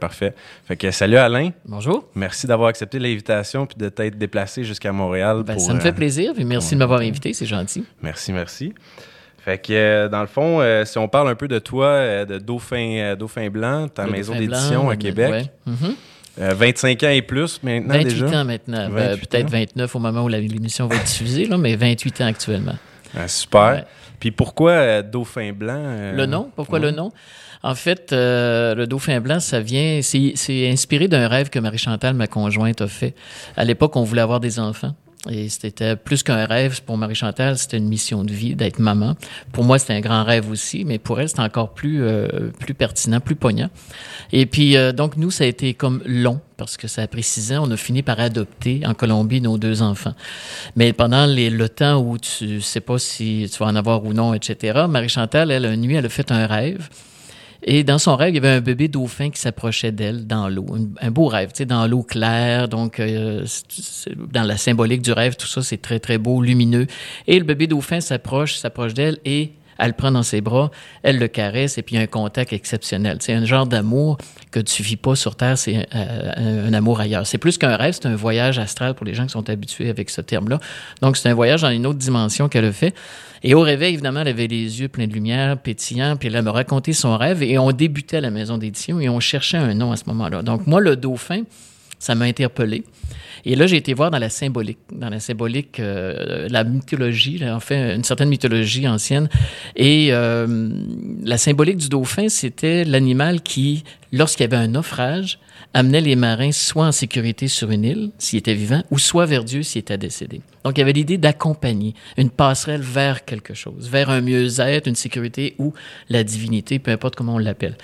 Parfait. Fait que salut Alain. Bonjour. Merci d'avoir accepté l'invitation puis de t'être déplacé jusqu'à Montréal. Ben, pour, ça me fait euh, plaisir, puis merci de m'avoir invité, c'est gentil. Merci, merci. Fait que euh, dans le fond, euh, si on parle un peu de toi, euh, de Dauphin, Dauphin Blanc, ta Le maison d'édition à Québec, ouais. Mhm. 25 ans et plus maintenant 28 déjà? ans maintenant. Ben, 28 Peut-être ans. 29 au moment où l'émission va être diffusée, là, mais 28 ans actuellement. Ah, super. Ouais. Puis pourquoi Dauphin Blanc Le nom, pourquoi ouais. le nom? En fait, euh, le dauphin blanc, ça vient, c'est inspiré d'un rêve que Marie-Chantal, ma conjointe, a fait. À l'époque, on voulait avoir des enfants. Et c'était plus qu'un rêve pour Marie-Chantal, c'était une mission de vie d'être maman. Pour moi, c'était un grand rêve aussi, mais pour elle, c'était encore plus euh, plus pertinent, plus poignant. Et puis euh, donc nous, ça a été comme long parce que ça a ans. On a fini par adopter en Colombie nos deux enfants. Mais pendant les, le temps où tu sais pas si tu vas en avoir ou non, etc. Marie-Chantal, elle, une nuit, elle a fait un rêve. Et dans son rêve, il y avait un bébé dauphin qui s'approchait d'elle dans l'eau. Un, beau rêve, tu sais, dans l'eau claire. Donc, euh, dans la symbolique du rêve, tout ça, c'est très, très beau, lumineux. Et le bébé dauphin s'approche, s'approche d'elle et elle le prend dans ses bras, elle le caresse et puis il y a un contact exceptionnel. C'est un genre d'amour que tu vis pas sur Terre, c'est euh, un, un amour ailleurs. C'est plus qu'un rêve, c'est un voyage astral pour les gens qui sont habitués avec ce terme-là. Donc, c'est un voyage dans une autre dimension qu'elle a fait. Et au réveil, évidemment, elle avait les yeux pleins de lumière, pétillants, puis elle m'a raconté son rêve et on débutait à la maison d'édition et on cherchait un nom à ce moment-là. Donc, moi, le dauphin, ça m'a interpellé. Et là, j'ai été voir dans la symbolique, dans la symbolique, euh, la mythologie, là, en fait, une certaine mythologie ancienne. Et euh, la symbolique du dauphin, c'était l'animal qui, lorsqu'il y avait un naufrage, amenait les marins soit en sécurité sur une île, s'il était vivant, ou soit vers Dieu s'il était décédé. Donc, il y avait l'idée d'accompagner une passerelle vers quelque chose, vers un mieux-être, une sécurité ou la divinité, peu importe comment on l'appelle.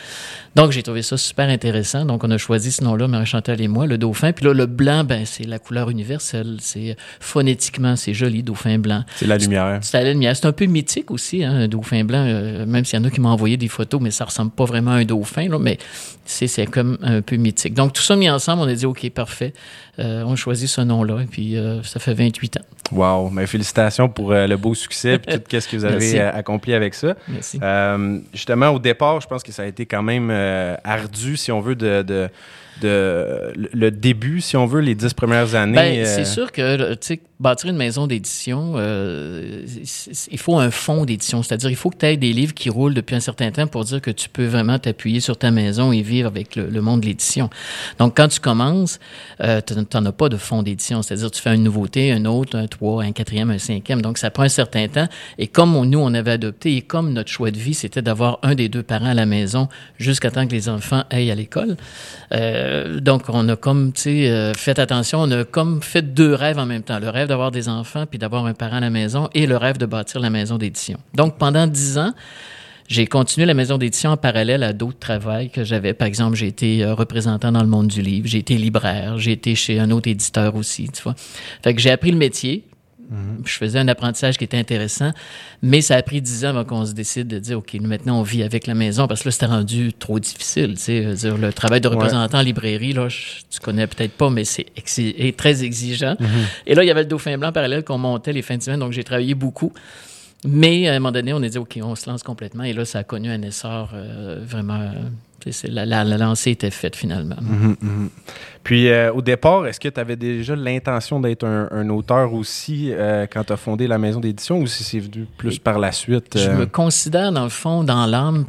Donc, j'ai trouvé ça super intéressant. Donc, on a choisi ce nom-là, Marie-Chantal et moi, le dauphin. Puis là, le blanc, ben, c'est la couleur universelle. C'est phonétiquement, c'est joli, dauphin blanc. C'est la lumière. C'est la lumière. C'est un peu mythique aussi, hein, un dauphin blanc, euh, même s'il y en a qui m'ont envoyé des photos, mais ça ressemble pas vraiment à un dauphin, là, mais c'est, c'est comme un peu mythique. Donc, tout ça mis ensemble, on a dit, OK, parfait. Euh, on choisit ce nom-là, et puis euh, ça fait 28 ans. Wow. Ben, félicitations pour euh, le beau succès et tout ce que vous avez Merci. euh, accompli avec ça. Merci. Justement, au départ, je pense que ça a été quand même ardu, si on veut, de, de, de- le- début, si on veut, les dix premières années. Ben, euh, c'est sûr que, tu sais, bâtir une maison d'édition, euh, il faut un fonds d'édition. C'est-à-dire, il faut que tu aies des livres qui roulent depuis un certain temps pour dire que tu peux vraiment t'appuyer sur ta maison et vivre avec le, le monde de l'édition. Donc, quand tu commences, euh, tu n'en as pas de fonds d'édition. C'est-à-dire, tu fais une nouveauté, un autre, un trois, un quatrième, un cinquième. Donc, ça prend un certain temps. Et comme on- nous, on avait adopté et comme notre choix de vie, c'était d'avoir un des deux parents à la maison jusqu'à temps que les enfants aillent à l'école, euh, donc, on a comme, tu sais, euh, fait attention, on a comme fait deux rêves en même temps. Le rêve d'avoir des enfants puis d'avoir un parent à la maison et le rêve de bâtir la maison d'édition. Donc, pendant dix ans, j'ai continué la maison d'édition en parallèle à d'autres travails que j'avais. Par exemple, j'ai été euh, représentant dans le monde du livre, j'ai été libraire, j'ai été chez un autre éditeur aussi, tu vois. Fait que j'ai appris le métier. Je faisais un apprentissage qui était intéressant, mais ça a pris dix ans avant qu'on se décide de dire, OK, nous, maintenant, on vit avec la maison, parce que là, c'était rendu trop difficile. Tu sais, dire, le travail de représentant en librairie, là, je- tu connais peut-être pas, mais c'est exi- très exigeant. Et là, il y avait le Dauphin Blanc parallèle qu'on montait les fins de semaine, donc j'ai travaillé beaucoup. Mais à un moment donné, on a dit, OK, on se lance complètement. Et là, ça a connu un essor euh, vraiment... euh, la, la, la lancée était faite finalement. Mhm, mhm. Puis, euh, au départ, est-ce que tu avais déjà l'intention d'être un, un auteur aussi euh, quand tu as fondé la maison d'édition ou si c'est venu plus par la suite? Je me considère, dans le fond, dans l'âme,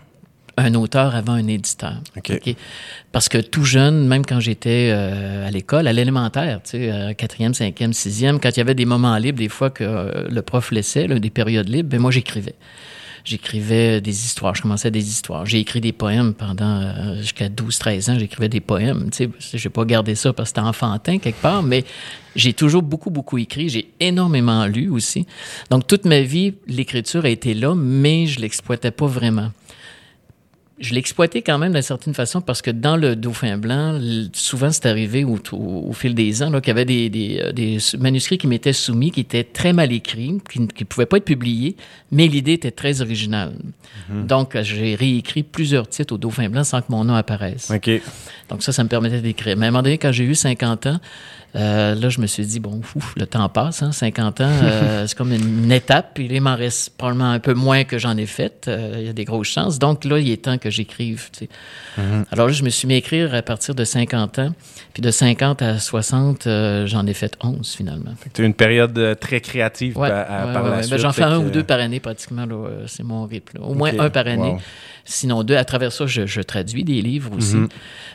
un auteur avant un éditeur. OK. OK? Parce que tout jeune, même quand j'étais euh, à l'école, à l'élémentaire, tu sais, euh, quatrième, cinquième, sixième, quand il y avait des moments libres, des fois que euh, le prof laissait, là, des périodes libres, ben moi j'écrivais. J'écrivais des histoires, je commençais des histoires. J'ai écrit des poèmes pendant euh, jusqu'à 12-13 ans, j'écrivais des poèmes. Tu sais, j'ai pas gardé ça parce que c'était enfantin quelque part, mais j'ai toujours beaucoup, beaucoup écrit. J'ai énormément lu aussi. Donc, toute ma vie, l'écriture a été là, mais je l'exploitais pas vraiment je l'ai exploité quand même d'une certaine façon parce que dans le Dauphin blanc, souvent c'est arrivé au, au- au fil des ans qu'il y avait des, des, euh, des manuscrits qui m'étaient soumis, qui étaient très mal écrits, qui ne pouvaient pas être publiés, mais l'idée était très originale. Donc, euh, j'ai réécrit plusieurs titres au Dauphin blanc sans que mon nom apparaisse. OK. Donc ça, ça me permettait d'écrire. Mais à un moment donné, quand j'ai eu 50 ans, euh, là, je me suis dit, bon, ouf, le temps passe, hein, 50 ans, euh, c'est comme une étape, puis il m'en reste probablement un peu moins que j'en ai fait. Euh, il y a des grosses chances. Donc là, il est temps que j'écrive. Tu sais. Mm-hmm. Alors là, je me suis mis à écrire à partir de 50 ans. Puis de 50 à 60, euh, j'en ai fait 11 finalement. Tu une période très créative par la ben, suite. j'en fais un ou deux par année pratiquement. C'est mon rythme. Au moins un par année. Sinon, deux, à travers ça, je, traduis des livres aussi.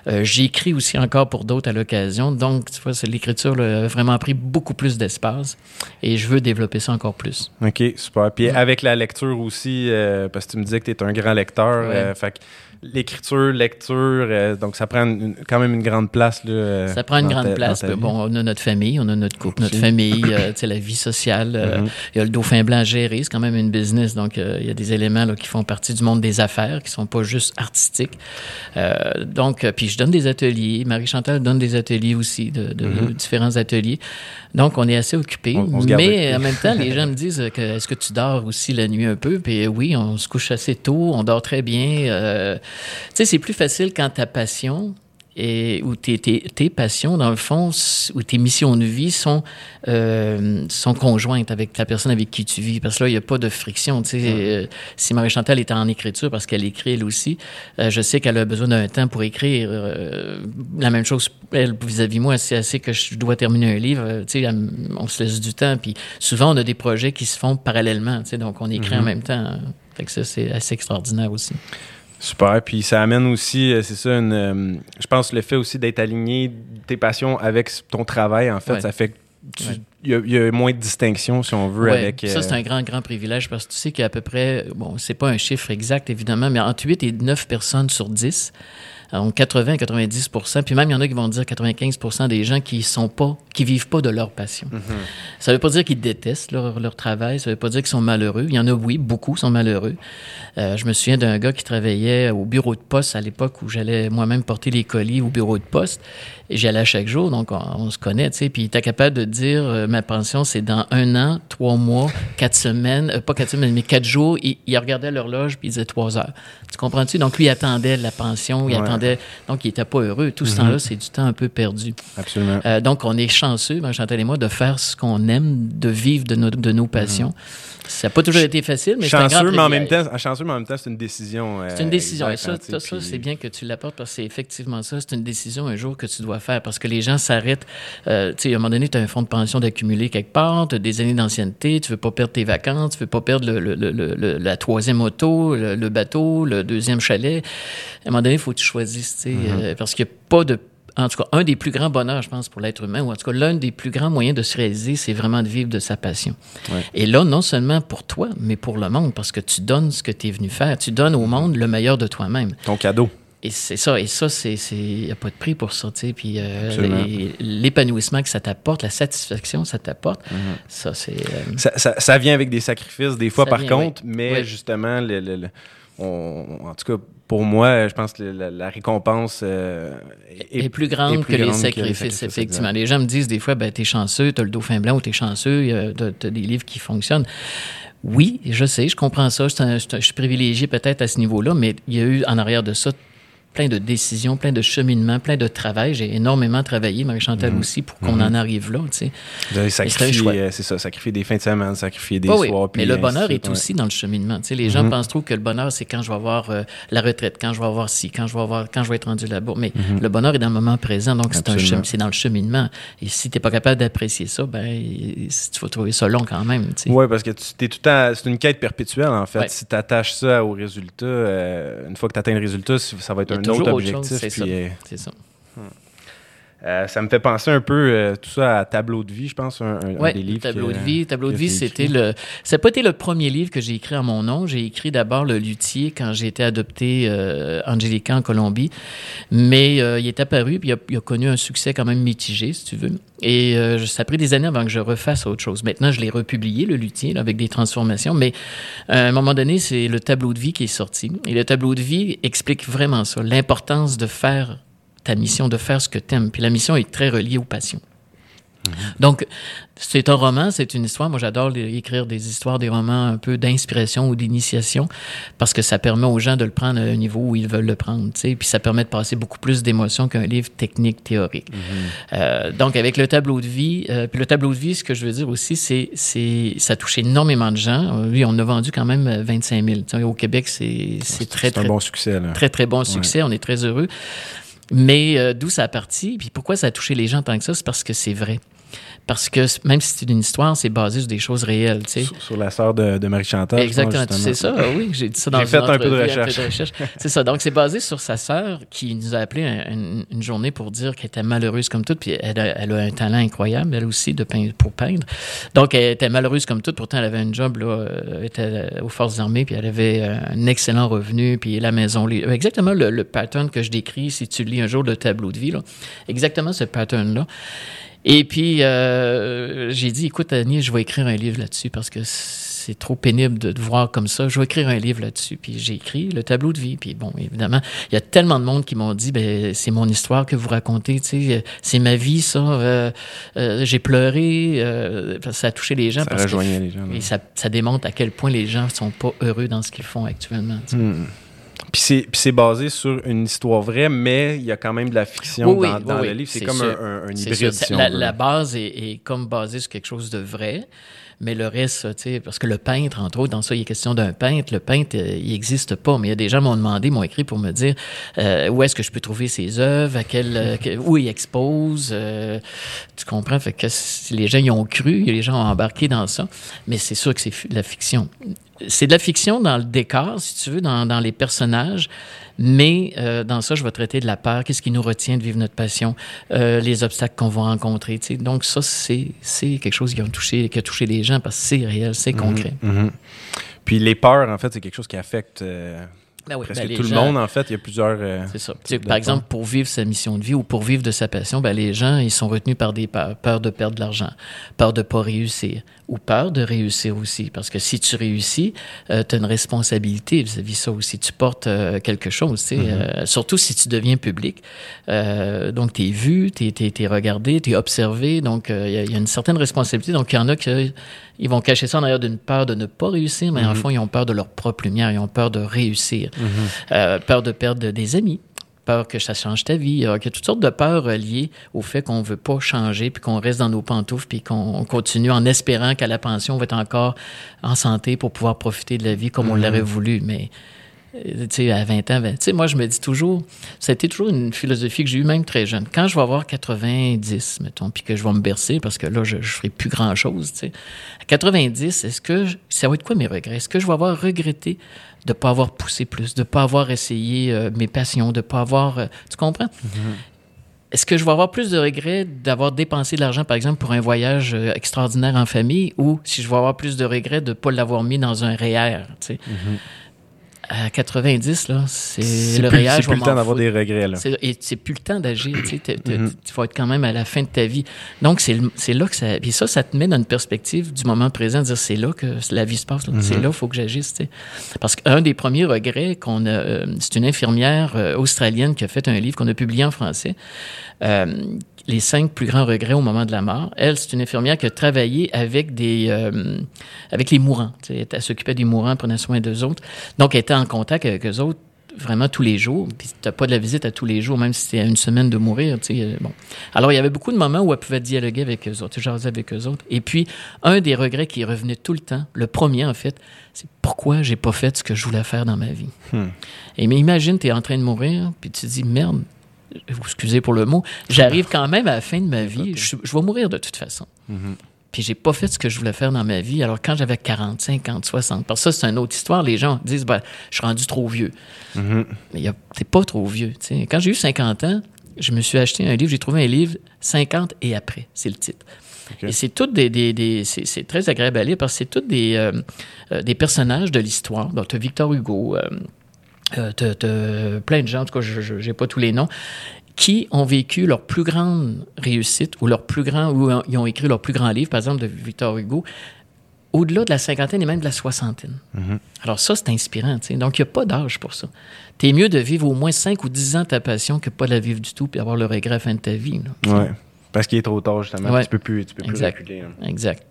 Euh, j'écris aussi encore pour d'autres à l'occasion. Donc, tu vois, l'écriture a vraiment pris beaucoup plus d'espace et je veux développer ça encore plus. OK, super. Puis avec la lecture aussi, parce que tu me disais que tu es un grand lecteur, fait l'écriture, lecture, euh, donc ça prend quand même une grande place. Là, euh, ça prend une grande place. Bon, on a notre famille, on a notre couple, notre famille, euh, la vie sociale. Mm-hmm. Il y a le dauphin blanc à gérer, c'est quand même une business, donc il y a des éléments là, qui font partie du monde des affaires, qui sont pas juste artistiques. donc, puis je donne des ateliers. Marie-Chantal donne des ateliers aussi, de, mm-hmm. différents ateliers. Donc, on est assez occupé. mais en même temps, les gens me disent que est-ce que tu dors aussi la nuit un peu? Puis oui, on se couche assez tôt, on dort très bien. Tu sais, c'est plus facile quand ta passion et où tes, tes, tes, passions, dans le fond, ou tes missions de vie sont, euh, sont conjointes avec la personne avec qui tu vis. Parce que là, il n'y a pas de friction. Tu sais, euh, si Marie-Chantal est en écriture, parce qu'elle écrit elle aussi, euh, je sais qu'elle a besoin d'un temps pour écrire. La même chose, elle, vis-à-vis moi, c'est assez que je dois terminer un livre. Tu sais, on se laisse du temps. Puis souvent, on a des projets qui se font parallèlement. Tu sais, donc, on écrit en mm-hmm. même temps. Fait que ça, c'est assez extraordinaire aussi. Super. Puis ça amène aussi, euh, c'est ça, une, euh, je pense le fait aussi d'être aligné tes passions avec ton travail, en fait, ça fait que il y, a moins de distinction, si on veut, avec. Ça, c'est euh, un grand, grand privilège parce que tu sais qu'il y a à peu près, bon, c'est pas un chiffre exact, évidemment, mais entre 8 et 9 personnes sur 10 donc 80 90 puis même il y en a qui vont dire 95 des gens qui sont pas, qui vivent pas de leur passion. Ça mm-hmm. ne Ça veut pas dire qu'ils détestent leur, leur, travail, ça veut pas dire qu'ils sont malheureux. Il y en a, oui, beaucoup sont malheureux. Euh, je me souviens d'un gars qui travaillait au bureau de poste à l'époque où j'allais moi-même porter les colis au bureau de poste. Et j'y allais chaque jour, donc on, se connaît, tu sais. Puis il était capable de dire, euh, ma pension, c'est dans un an, trois mois, quatre semaines, euh, pas quatre semaines, mais quatre jours. Il, il regardait l'horloge, puis il disait trois heures. Tu comprends-tu? Donc lui, il attendait la pension, il attendait... Donc il était pas heureux. Tout ce mm-hmm. temps-là, c'est du temps un peu perdu. Absolument. Euh, donc on est chanceux, Chantal et moi, de faire ce qu'on aime, de vivre de nos, de nos passions. Mm-hmm. Ça n'a pas toujours été facile, mais c'est un grand mais en même temps, Chanceux, mais en même temps, c'est une décision. c'est une décision. et ça, ça, c'est bien que tu l'apportes parce que c'est effectivement ça. C'est une décision un jour que tu dois faire parce que les gens s'arrêtent. Euh, tu sais, à un moment donné, tu as un fonds de pension d'accumuler quelque part, tu as des années d'ancienneté, tu veux pas perdre tes vacances, tu veux pas perdre le, le, la troisième auto, le, bateau, le deuxième chalet. À un moment donné, il faut que tu choisisses, mm-hmm. euh, parce qu'il n'y a pas de en tout cas, un des plus grands bonheurs, je pense, pour l'être humain, ou en tout cas, l'un des plus grands moyens de se réaliser, c'est vraiment de vivre de sa passion. Et là, non seulement pour toi, mais pour le monde, parce que tu donnes ce que tu es venu faire. Tu donnes au monde le meilleur de toi-même. Ton cadeau. Et c'est ça, et ça, il n'y a pas de prix pour ça, tu sais. Puis euh, l'épanouissement que ça t'apporte, la satisfaction que ça t'apporte, mm-hmm. ça, c'est. Euh, ça, ça, ça, vient avec des sacrifices, des fois, par contre, mais justement, le en tout cas, pour moi, je pense que la, récompense euh, est, plus grande, que, les sacrifices, effectivement. Les gens me disent des fois, ben, t'es chanceux, t'as le dauphin blanc ou t'es chanceux, t'as des livres qui fonctionnent. Oui, je sais, je comprends ça. je suis privilégié peut-être à ce niveau-là, mais il y a eu en arrière de ça plein de décisions, plein de cheminements, plein de travail. J'ai énormément travaillé, Marie-Chantal mhm. aussi, pour qu'on mhm. en arrive là. Tu sais. Sacrifié, euh, c'est ça, sacrifier des fins de semaine, sacrifier des soirs. mais le bonheur est aussi dans le cheminement. Tu sais, les gens mhm. pensent trop que le bonheur, c'est quand je vais avoir euh, la retraite, quand je vais avoir ci, quand je vais avoir, quand je vais être rendu là-bas. Mais le bonheur est dans le moment présent, donc c'est, un c'est dans le cheminement. Et si tu n'es pas capable d'apprécier ça, ben, tu vas trouver ça long quand même. Tu sais. Oui, parce que tu, es tout c'est une quête perpétuelle, en fait. Si tu attaches ça au résultat, euh, une fois que tu atteins le résultat, ça va être un un autre objectif. C'est ça. Euh, ça. Hmm. Euh, ça me fait penser un peu euh, tout ça à Tableau de vie, je pense, un, des livres. Tableau de vie. Tableau de vie, c'était le. Ça n'a pas été le premier livre que j'ai écrit à mon nom. J'ai écrit d'abord Le Luthier quand j'ai été adopté euh, Angelica en Colombie. Mais il est apparu, puis il a, connu un succès quand même mitigé, si tu veux. Et ça a pris des années avant que je refasse autre chose. Maintenant, je l'ai republié, Le Luthier, avec des transformations. Mais à un moment donné, c'est le tableau de vie qui est sorti. Et le tableau de vie explique vraiment ça, l'importance de faire ta mission de faire ce que tu aimes. Puis la mission est très reliée aux passions. Donc, c'est un roman, c'est une histoire. Moi, j'adore écrire des histoires, des romans un peu d'inspiration ou d'initiation, parce que ça permet aux gens de le prendre à un niveau où ils veulent le prendre, tu sais, puis ça permet de passer beaucoup plus d'émotions qu'un livre technique, théorique. Mm-hmm. euh, donc, avec le tableau de vie, euh, puis le tableau de vie, ce que je veux dire aussi, c'est, c'est, ça touche énormément de gens. Oui, on a vendu quand même 25 000. Tu sais, au Québec, c'est, c'est très, très, un bon succès. Là. Très, très bon succès. On est très heureux. Mais euh, d'où ça a parti, puis pourquoi ça a touché les gens tant que ça, c'est parce que c'est vrai. Parce que même si c'est une histoire, c'est basé sur des choses réelles. Tu sais. sur, la sœur de, de Marie-Chantal. Exactement, tu sais ça. Oui, j'ai dit ça dans J'ai fait un peu de recherche. c'est ça. Donc, c'est basé sur sa sœur qui nous a appelé une, journée pour dire qu'elle était malheureuse comme toute. Puis elle a, elle a, un talent incroyable, elle aussi, de peindre, pour peindre. Donc, elle était malheureuse comme toute. Pourtant, elle avait un job, là, elle était aux Forces armées, puis elle avait un excellent revenu, puis la maison. Exactement le, le pattern que je décris si tu lis un jour le tableau de vie. Là. Exactement ce pattern-là. Et puis, euh, j'ai dit, écoute, Annie, je vais écrire un livre là-dessus parce que c'est trop pénible de te voir comme ça. Je vais écrire un livre là-dessus. Puis j'ai écrit le tableau de vie. Puis bon, évidemment, il y a tellement de monde qui m'ont dit, ben c'est mon histoire que vous racontez. Tu sais, c'est ma vie, ça. Euh, euh, j'ai pleuré. Euh, ça a touché les gens. Ça parce rejoignait les gens. Et ça, ça, démontre à quel point les gens sont pas heureux dans ce qu'ils font actuellement. Tu sais. Hmm. Puis c'est basé sur une histoire vraie, mais il y a quand même de la fiction oui, dans, oui, dans oui, le livre. C'est comme un, un, hybride. Si la, la, base est, est, comme basée sur quelque chose de vrai, mais le reste, tu sais, parce que le peintre, entre autres, dans ça, il est question d'un peintre. Le peintre, euh, il n'existe pas, mais il y a des gens m'ont demandé, m'ont écrit pour me dire euh, où est-ce que je peux trouver ses œuvres, à quel, euh, où il expose. Euh, tu comprends? Fait que les gens y ont cru, les gens ont embarqué dans ça, mais c'est sûr que c'est de la fiction c'est de la fiction dans le décor, si tu veux, dans, dans les personnages, mais euh, dans ça, je vais traiter de la peur, qu'est-ce qui nous retient de vivre notre passion, euh, les obstacles qu'on va rencontrer. Tu sais. Donc ça, c'est, quelque chose qui a, touché, qui a touché les gens parce que c'est réel, c'est concret. Mm -hmm. Puis les peurs, en fait, c'est quelque chose qui affecte... Euh... Ben oui, Presque ben tout gens, le monde, en fait, il y a plusieurs. Euh, c'est ça. Par exemple, pour vivre sa mission de vie ou pour vivre de sa passion, ben, les gens, ils sont retenus par des peurs. Peur de perdre de l'argent, peur de pas réussir ou peur de réussir aussi. Parce que si tu réussis, euh, tu as une responsabilité vis-à-vis ça aussi. Tu portes euh, quelque chose, tu sais, mm -hmm. surtout si tu deviens public. donc, tu es vu, tu es, es, es, regardé, tu es observé. Donc, il y, y, a une certaine responsabilité. Donc, il y en a qui ils vont cacher ça en arrière d'une peur de ne pas réussir, mais mm -hmm. en fond, ils ont peur de leur propre lumière, ils ont peur de réussir. Euh, peur de perdre des amis, peur que ça change ta vie. Alors, il y a toutes sortes de peurs liées au fait qu'on ne veut pas changer, puis qu'on reste dans nos pantoufles, puis qu'on continue en espérant qu'à la pension, on va être encore en santé pour pouvoir profiter de la vie comme on l'aurait voulu. Mais tu sais, à 20 ans, 20, tu sais, moi, je me dis toujours, ça a été toujours une philosophie que j'ai eue même très jeune. Quand je vais avoir 90, mettons, puis que je vais me bercer, parce que là, je ne ferai plus grand-chose, tu sais. À 90, est-ce que, ça va être quoi mes regrets? Est-ce que je vais avoir regretté de ne pas avoir poussé plus, de ne pas avoir essayé euh, mes passions, de ne pas avoir... Euh, tu comprends? Mm -hmm. Est-ce que je vais avoir plus de regrets d'avoir dépensé de l'argent, par exemple, pour un voyage euh, extraordinaire en famille, ou si je vais avoir plus de regrets de ne pas l'avoir mis dans un REER, tu sais? Mm -hmm à 90, là, c'est le réel. C'est plus le temps d'avoir des regrets, là. Et c'est plus le temps d'agir, tu sais. Tu vas être quand même à la fin de ta vie. Donc, c'est là que ça. Puis ça, ça te met dans une perspective du moment présent, de dire c'est là que la vie se passe, mm -hmm. c'est là qu'il faut que j'agisse, tu sais. Parce qu'un des premiers regrets qu'on a, euh, c'est une infirmière euh, australienne qui a fait un livre qu'on a publié en français. Euh, les cinq plus grands regrets au moment de la mort. Elle, c'est une infirmière qui a travaillé avec des, euh, avec les mourants. Elle s'occupait des mourants, prenait soin d'eux autres. Donc, elle était en contact avec eux autres vraiment tous les jours. Puis t'as pas de la visite à tous les jours, même si c'était à une semaine de mourir. Euh, bon. Alors, il y avait beaucoup de moments où elle pouvait dialoguer avec eux autres, jaser avec eux autres. Et puis, un des regrets qui revenait tout le temps, le premier en fait, c'est pourquoi j'ai pas fait ce que je voulais faire dans ma vie? Hmm. Et mais imagine, tu es en train de mourir, puis tu te dis, merde, excusez pour le mot, j'arrive quand même à la fin de ma vie, je, je vais mourir de toute façon. Mm -hmm. Puis j'ai pas fait ce que je voulais faire dans ma vie. Alors quand j'avais 40, 50, 60, parce que ça c'est une autre histoire, les gens disent ben, je suis rendu trop vieux. Mm -hmm. Mais t'es pas trop vieux. T'sais. Quand j'ai eu 50 ans, je me suis acheté un livre, j'ai trouvé un livre 50 et après, c'est le titre. Okay. Et c'est toutes des, des, des c'est très agréable à lire parce que c'est toutes des, euh, euh, des personnages de l'histoire. Donc, tu as Victor Hugo, euh, euh, plein de gens, en tout cas, je n'ai pas tous les noms, qui ont vécu leur plus grande réussite ou leur plus grand, ou ils ont écrit leur plus grand livre, par exemple, de Victor Hugo, au-delà de la cinquantaine et même de la soixantaine. Mm-hmm. Alors ça, c'est inspirant. T'sais. Donc, il n'y a pas d'âge pour ça. T'es mieux de vivre au moins 5 ou 10 ans ta passion que pas de la vivre du tout puis avoir le regret à la fin de ta vie. Ouais. Parce qu'il est trop tard, justement. Tu peux plus, tu peux plus reculer. Hein. Exact.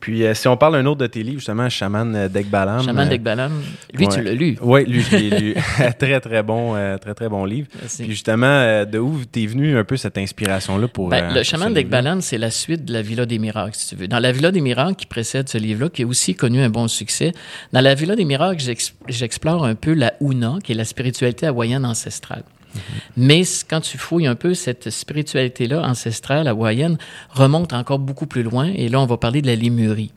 Puis euh, si on parle d'un autre de tes livres, justement, Shaman euh, Dekbalam. Shaman euh, Dekbalam. Lui, tu l'as lu. Oui, lui, je l'ai lu. très, très bon, très, très bon livre. Puis justement, de où t'es venu un peu cette inspiration-là pour. Ben, le Shaman Dekbalam, c'est la suite de la Villa des Miracles, si tu veux. Dans la Villa des Miracles, qui précède ce livre-là, qui a aussi connu un bon succès, dans la Villa des Miracles, j'explore un peu la Una, qui est la spiritualité hawaïenne ancestrale. Mais quand tu fouilles un peu, cette spiritualité-là ancestrale hawaïenne remonte encore beaucoup plus loin. Et là, on va parler de la Lémurie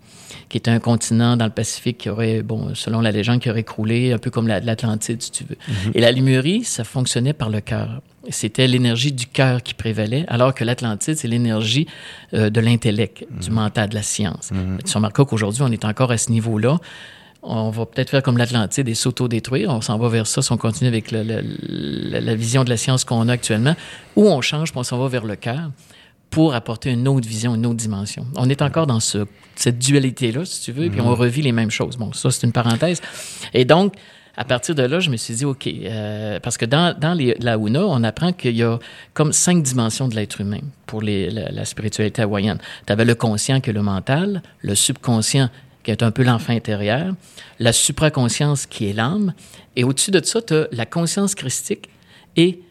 qui est un continent dans le Pacifique qui aurait, bon, selon la légende, qui aurait croulé, un peu comme l'Atlantide, si tu veux. Mhm. Et la Lémurie, ça fonctionnait par le cœur. C'était l'énergie du cœur qui prévalait, alors que l'Atlantide, c'est l'énergie euh, de l'intellect, du mhm. mental, de la science. Mhm. Tu remarqueras qu'aujourd'hui, on est encore à ce niveau-là on va peut-être faire comme l'Atlantide et s'auto-détruire. On s'en va vers ça si on continue avec la vision de la science qu'on a actuellement. Ou on change, puis on s'en va vers le cœur pour apporter une autre vision, une autre dimension. On est encore dans ce, cette dualité-là, si tu veux, puis on mhm. revit les mêmes choses. Bon, ça, c'est une parenthèse. Et donc, à partir de là, je me suis dit, OK, euh, parce que dans, dans les, la Una, on apprend qu'il y a comme cinq dimensions de l'être humain pour les, la, la, spiritualité hawaïenne. Tu avais le conscient qui est le mental, le subconscient qui est un peu l'enfant intérieur, la supraconscience qui est l'âme, et au-dessus de ça, tu as la conscience christique et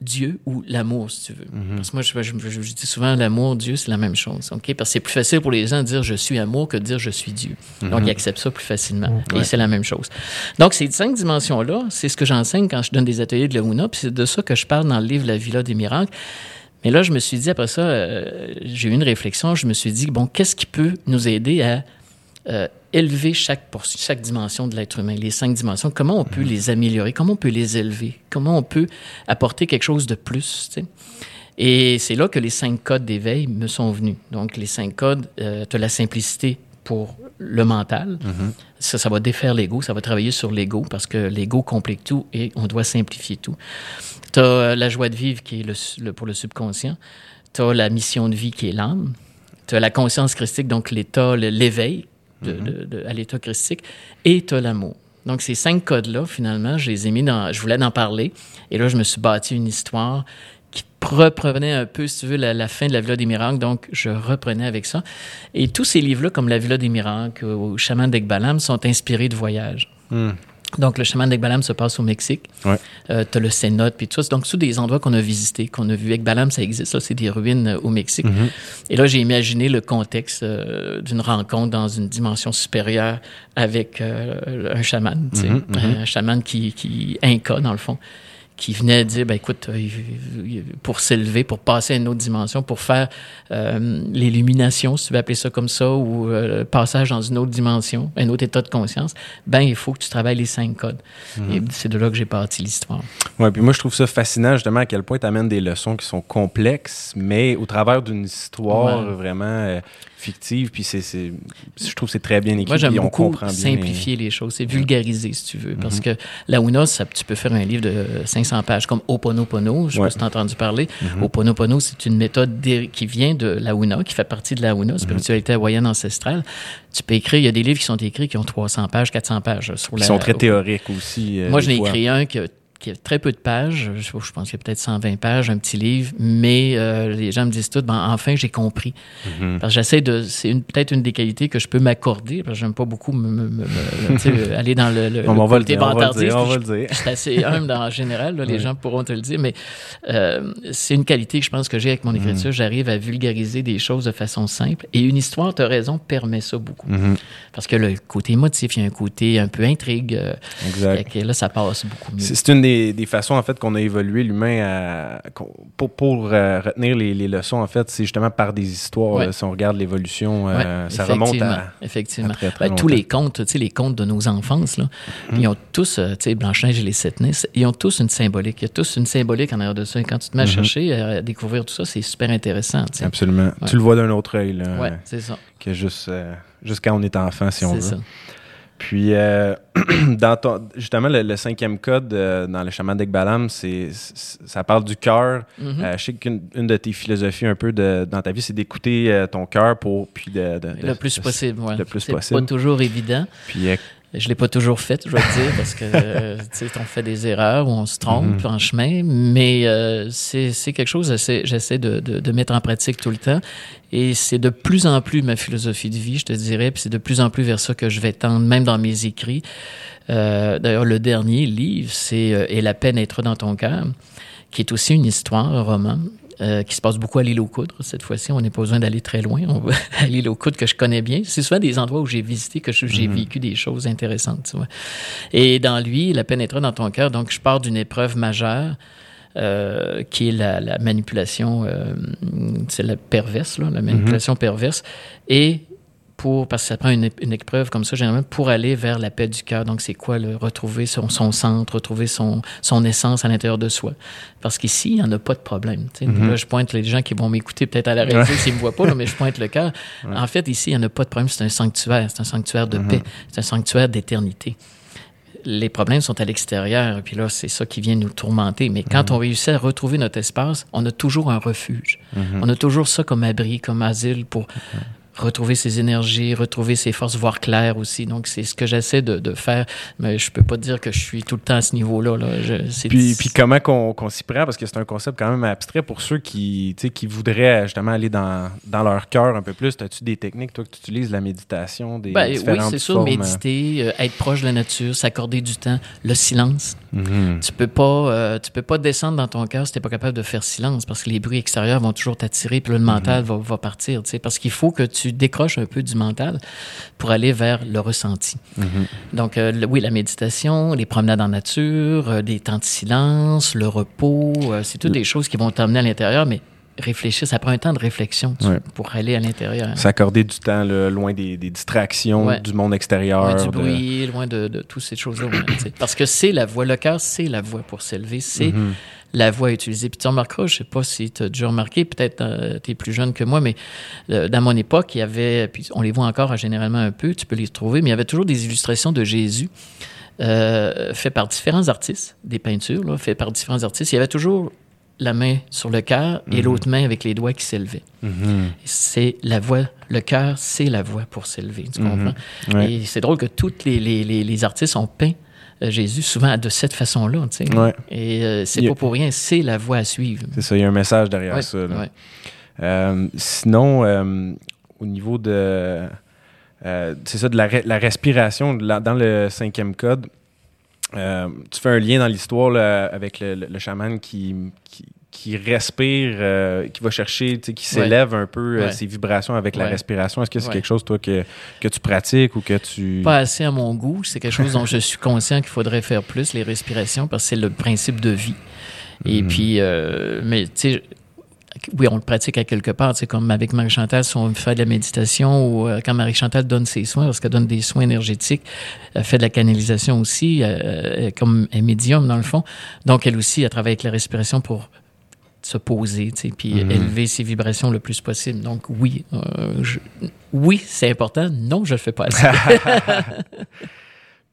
Dieu ou l'amour, si tu veux. Mhm. Parce que moi, je, dis souvent l'amour, Dieu, c'est la même chose. ok? Parce que c'est plus facile pour les gens de dire je suis amour que de dire je suis Dieu. Donc, ils acceptent ça plus facilement. Et c'est la même chose. Donc, ces cinq dimensions-là, c'est ce que j'enseigne quand je donne des ateliers de la puis c'est de ça que je parle dans le livre La Villa des miracles. Mais là, je me suis dit, après ça, euh, j'ai eu une réflexion, je me suis dit, bon, qu'est-ce qui peut nous aider à euh, élever chaque, chaque dimension de l'être humain, les cinq dimensions, comment on peut mhm. les améliorer, comment on peut les élever, comment on peut apporter quelque chose de plus. Et c'est là que les cinq codes d'éveil me sont venus. Donc, les cinq codes, euh, tu as la simplicité pour le mental. Mhm. Ça, ça va défaire l'ego, ça va travailler sur l'ego parce que l'ego complique tout et on doit simplifier tout. Tu as euh, la joie de vivre qui est le, pour le subconscient. Tu as la mission de vie qui est l'âme. Tu as la conscience christique, donc l'état, l'éveil de, à l'état christique, et tu as l'amour. Donc, ces cinq codes-là, finalement, je les ai mis dans. Je voulais en parler. Et là, je me suis bâti une histoire qui reprenait un peu, si tu veux, la, fin de la Villa des Miracles. Donc, je reprenais avec ça. Et tous ces livres-là, comme La Villa des Miracles ou Chaman d'Ekbalam, sont inspirés de voyages. Hmm. Donc, le chemin d'Ekbalam se passe au Mexique. Ouais. Euh, tu as le cénote, puis tout ça. Donc, tous des endroits qu'on a visités, qu'on a vus. Ekbalam, ça existe, c'est des ruines euh, au Mexique. Mm-hmm. Et là, j'ai imaginé le contexte euh, d'une rencontre dans une dimension supérieure avec un chaman, mm-hmm. un chaman qui, qui inca, dans le fond qui venait dire, ben écoute, euh, pour s'élever, pour passer à une autre dimension, pour faire euh, l'illumination, si tu veux appeler ça comme ça, ou euh, le passage dans une autre dimension, un autre état de conscience, ben il faut que tu travailles les cinq codes. Mhm. Et c'est de là que j'ai parti l'histoire. Oui, puis moi je trouve ça fascinant justement à quel point tu amènes des leçons qui sont complexes, mais au travers d'une histoire vraiment fictive, puis c'est, je trouve que c'est très bien écrit. Moi, j'aime beaucoup simplifier les... choses, c'est vulgariser, si tu veux, parce mhm. que la ça, tu peux faire un livre de 500 pages comme Oponopono, je sais pas si tu as entendu parler. Mm Oponopono, c'est une méthode qui vient de la UNA, qui fait partie de la UNA, spiritualité hawaïenne ancestrale. Tu peux écrire, il y a des livres qui sont écrits qui ont 300 pages, 400 pages. Sur Ils sont très théoriques aussi. Euh, Moi, je l'ai écrit un qui a qui a très peu de pages. Je, pense qu'il y a peut-être 120 pages, un petit livre, mais euh, les gens me disent tout, ben, enfin, j'ai compris. Mhm. Parce que j'essaie de. C'est peut-être une des qualités que je peux m'accorder, parce que j'aime pas beaucoup me, aller dans le, le, on, va le dire, on va le dire, on va le dire. Je suis assez humble en général, les gens pourront te le dire, mais euh, c'est une qualité que je pense que j'ai avec mon mhm. écriture. J'arrive à vulgariser des choses de façon simple. Et une histoire, tu as raison, permet ça beaucoup. Mhm. Parce que le côté émotif, il y a un côté un peu intrigue. Euh, exact. là, ça passe beaucoup mieux. C'est une des des, façons en fait qu'on a évolué l'humain pour, pour euh, retenir les, les, leçons en fait, c'est justement par des histoires. si on regarde l'évolution, euh, ça remonte à effectivement. Ben, tous les contes, tu sais, les contes de nos enfances là, mm-hmm. ils ont tous, euh, tu sais, Blanche-Neige et les sept Nices, ils ont tous une symbolique. Il y a tous une symbolique en arrière de ça. Et quand tu te mets à mm-hmm. chercher, à découvrir tout ça, c'est super intéressant. Absolument. Tu le vois d'un autre œil là. Ouais, c'est ça. Que juste, juste quand on est enfant, si on veut. Ça. Puis, euh, dans justement, le, cinquième code euh, dans le chaman d'Ekbalam, c'est, ça parle du cœur. Mm-hmm. Euh, je sais qu'une de tes philosophies un peu de, dans ta vie, c'est d'écouter ton cœur pour. Puis de, le plus possible, oui. Le plus c'est pas toujours évident. Puis, Je l'ai pas toujours fait, je dois dire, parce que euh, on fait des erreurs ou on se trompe en chemin, mais euh, c'est quelque chose que j'essaie de, de, de, mettre en pratique tout le temps. Et c'est de plus en plus ma philosophie de vie, je te dirais, puis c'est de plus en plus vers ça que je vais tendre, même dans mes écrits. Euh, D'ailleurs, le dernier livre, c'est euh, Et la peine être dans ton cœur, qui est aussi une histoire, un roman, euh, qui se passe beaucoup à l'île aux Coudres. Cette fois-ci, on n'est pas besoin d'aller très loin. On va à l'île aux Coudres que je connais bien. C'est souvent des endroits où j'ai visité, que j'ai mhm. vécu des choses intéressantes. Tu vois. Et dans lui, la pénétra dans ton cœur. Donc, je pars d'une épreuve majeure. Euh, qui est la, la manipulation, euh, c'est la perverse, là, la manipulation mhm. perverse, et pour, parce que ça prend une, épreuve comme ça, généralement, pour aller vers la paix du cœur. Donc, c'est quoi, le, retrouver son, son, centre, retrouver son, son essence à l'intérieur de soi? Parce qu'ici, il n'y en a pas de problème. Mm-hmm. Là, je pointe les gens qui vont m'écouter peut-être à la réalité s'ils ne me voient pas, mais je pointe le cœur. En fait, ici, il n'y en a pas de problème. C'est un sanctuaire. C'est un sanctuaire de mm-hmm. paix. C'est un sanctuaire d'éternité les problèmes sont à l'extérieur, et puis là, c'est ça qui vient nous tourmenter. Mais quand mm-hmm. on réussit à retrouver notre espace, on a toujours un refuge. On a toujours ça comme abri, comme asile pour retrouver ses énergies, retrouver ses forces, voir clair aussi. Donc, c'est ce que j'essaie de, de, faire. Mais je peux pas dire que je suis tout le temps à ce niveau-là. Là. puis, puis comment qu'on s'y prend? Parce que c'est un concept quand même abstrait pour ceux qui, qui voudraient justement aller dans, dans leur cœur un peu plus. As-tu des techniques, toi, que tu utilises, la méditation, des ben, Oui, c'est ça, méditer, euh, être proche de la nature, s'accorder du temps, le silence. Mm-hmm. Tu peux pas euh, tu peux pas descendre dans ton cœur si tu n'es pas capable de faire silence parce que les bruits extérieurs vont toujours t'attirer, puis le mental mm-hmm. va, va partir. Parce qu'il faut que tu tu décroches un peu du mental pour aller vers le ressenti. Mm-hmm. Donc, euh, oui, la méditation, les promenades en nature, euh, des temps de silence, le repos, euh, c'est toutes des choses qui vont t'emmener à l'intérieur, mais réfléchir, ça prend un temps de réflexion pour aller à l'intérieur. S'accorder du temps loin des, distractions du monde extérieur. du bruit, loin de, toutes ces choses-là. parce que c'est la voie, le cœur, c'est la voie pour s'élever, c'est mm-hmm la voix utilisée. Puis tu remarqueras, je sais pas si tu as déjà remarqué, peut-être euh, tu es plus jeune que moi, mais euh, dans mon époque, il y avait, puis on les voit encore généralement un peu, tu peux les trouver, mais il y avait toujours des illustrations de Jésus euh, faites par différents artistes, des peintures là, faites par différents artistes. Il y avait toujours la main sur le cœur et mhm. l'autre main avec les doigts qui s'élevaient. Mhm. C'est la voix, le cœur, c'est la voix pour s'élever, tu mhm. comprends? Et c'est drôle que tous les, les, les, artistes ont peint euh, Jésus souvent de cette façon-là. Tu sais. Et euh, c'est pas pour rien, c'est la voie à suivre. C'est ça, il y a un message derrière ça. Euh, sinon, au niveau de. c'est ça, de la, la respiration, dans le cinquième code, tu fais un lien dans l'histoire avec le, le, chaman qui, qui, qui respire, euh, qui va chercher, qui s'élève un peu euh, ses vibrations avec la respiration. Est-ce que c'est quelque chose, toi, que, que tu pratiques ou que tu... Pas assez à mon goût. C'est quelque chose dont je suis conscient qu'il faudrait faire plus, les respirations, parce que c'est le principe de vie. Et hmm. puis, euh, mais tu sais, oui, on le pratique à quelque part, c'est comme avec Marie-Chantal, si on fait de la méditation ou quand Marie-Chantal donne ses soins, parce qu'elle donne des soins énergétiques, elle fait de la canalisation aussi, comme un médium dans le fond. Donc, elle aussi, elle travaille avec la respiration pour se poser, tu sais, puis mhm. élever ses vibrations le plus possible. Donc oui, euh, oui, c'est important. Non, je le fais pas assez.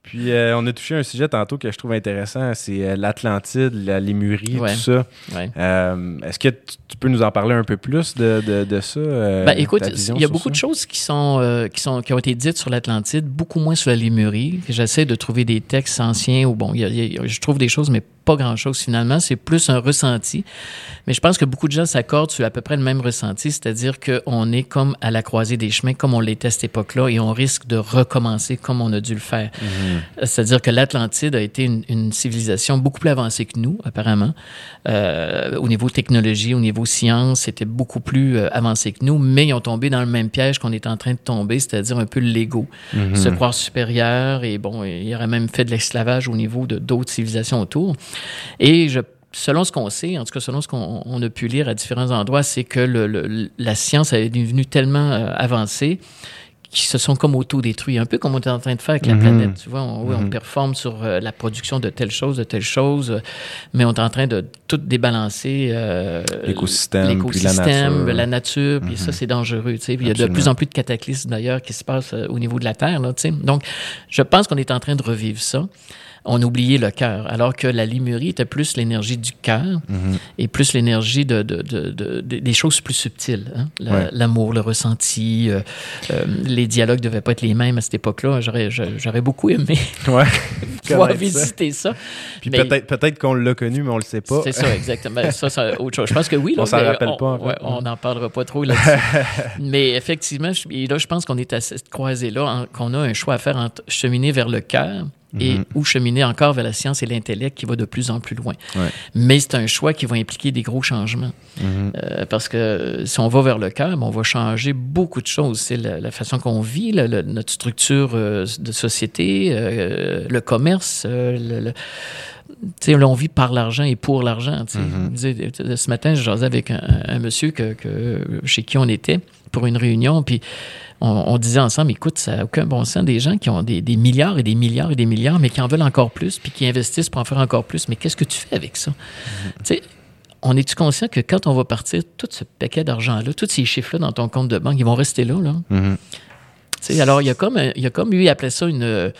Puis euh, on a touché un sujet tantôt que je trouve intéressant, c'est euh, l'Atlantide, la Lémurie, tout ça. Est-ce que tu peux nous en parler un peu plus de, de, ça? ben, écoute, il y a beaucoup de choses qui sont, qui sont qui ont été dites sur l'Atlantide, beaucoup moins sur la Lémurie. J'essaie de trouver des textes anciens où bon, je trouve des choses, mais pas grand-chose finalement, c'est plus un ressenti. Mais je pense que beaucoup de gens s'accordent sur à peu près le même ressenti, c'est-à-dire qu'on est comme à la croisée des chemins, comme on l'était à cette époque-là, et on risque de recommencer comme on a dû le faire. Mhm. C'est-à-dire que l'Atlantide a été une, civilisation beaucoup plus avancée que nous, apparemment. Euh, au niveau technologie, au niveau science, c'était beaucoup plus euh, avancé que nous, mais ils ont tombé dans le même piège qu'on est en train de tomber, c'est-à-dire un peu l'ego, mhm. se croire supérieur, et bon, il aurait même fait de l'esclavage au niveau de d'autres civilisations autour. Et je selon ce qu'on sait, en tout cas selon ce qu'on a pu lire à différents endroits, c'est que le, la science est devenue tellement euh, avancée qui se sont comme auto-détruits, un peu comme on est en train de faire avec la mhm. planète. Tu vois, on, on mhm. performe sur euh, la production de telle chose, de telle chose, euh, mais on est en train de tout débalancer. l'écosystème, l'écosystème, la nature, puis ça, mhm. c'est dangereux. Tu sais. il y a de plus en plus de cataclysmes, d'ailleurs, qui se passent au niveau de la Terre. Là, tu sais. Donc, je pense qu'on est en train de revivre ça. On oubliait le cœur, alors que la limurie était plus l'énergie du cœur et plus l'énergie de, de, de, des choses plus subtiles. Hein. L'amour, le ressenti, euh, euh, les dialogues ne devaient pas être les mêmes à cette époque-là. J'aurais beaucoup aimé ouais, pouvoir visiter ça. Puis peut-être peut qu'on l'a connu, mais on le sait pas. C'est ça, exactement. ça, c'est autre chose. Je pense que oui. Là, on s'en rappelle pas. on n'en parlera pas trop là-dessus. mais effectivement, je, là, je pense qu'on est à cette croisée-là, qu'on a un choix à faire entre cheminer vers le cœur et mhm. ou cheminer encore vers la science et l'intellect qui va de plus en plus loin. Mais c'est un choix qui va impliquer des gros changements. Mhm. Euh, parce que si on va vers le cœur, ben, on va changer beaucoup de choses. C'est la, façon qu'on vit, notre structure euh, de société, euh, le commerce, le, là, on vit par l'argent et pour l'argent. Mhm. Ce matin, je jasais avec un, monsieur que, chez qui on était pour une réunion, puis on, disait ensemble, écoute, ça n'a aucun bon sens des gens qui ont des, milliards et des milliards et des milliards, mais qui en veulent encore plus, puis qui investissent pour en faire encore plus. Mais qu'est-ce que tu fais avec ça? Mhm. on est-tu conscient que quand on va partir, tout ce paquet d'argent-là, tous ces chiffres-là dans ton compte de banque, ils vont rester là, là? Mhm. Alors, il y a comme, il y a comme lui, il appelait ça une,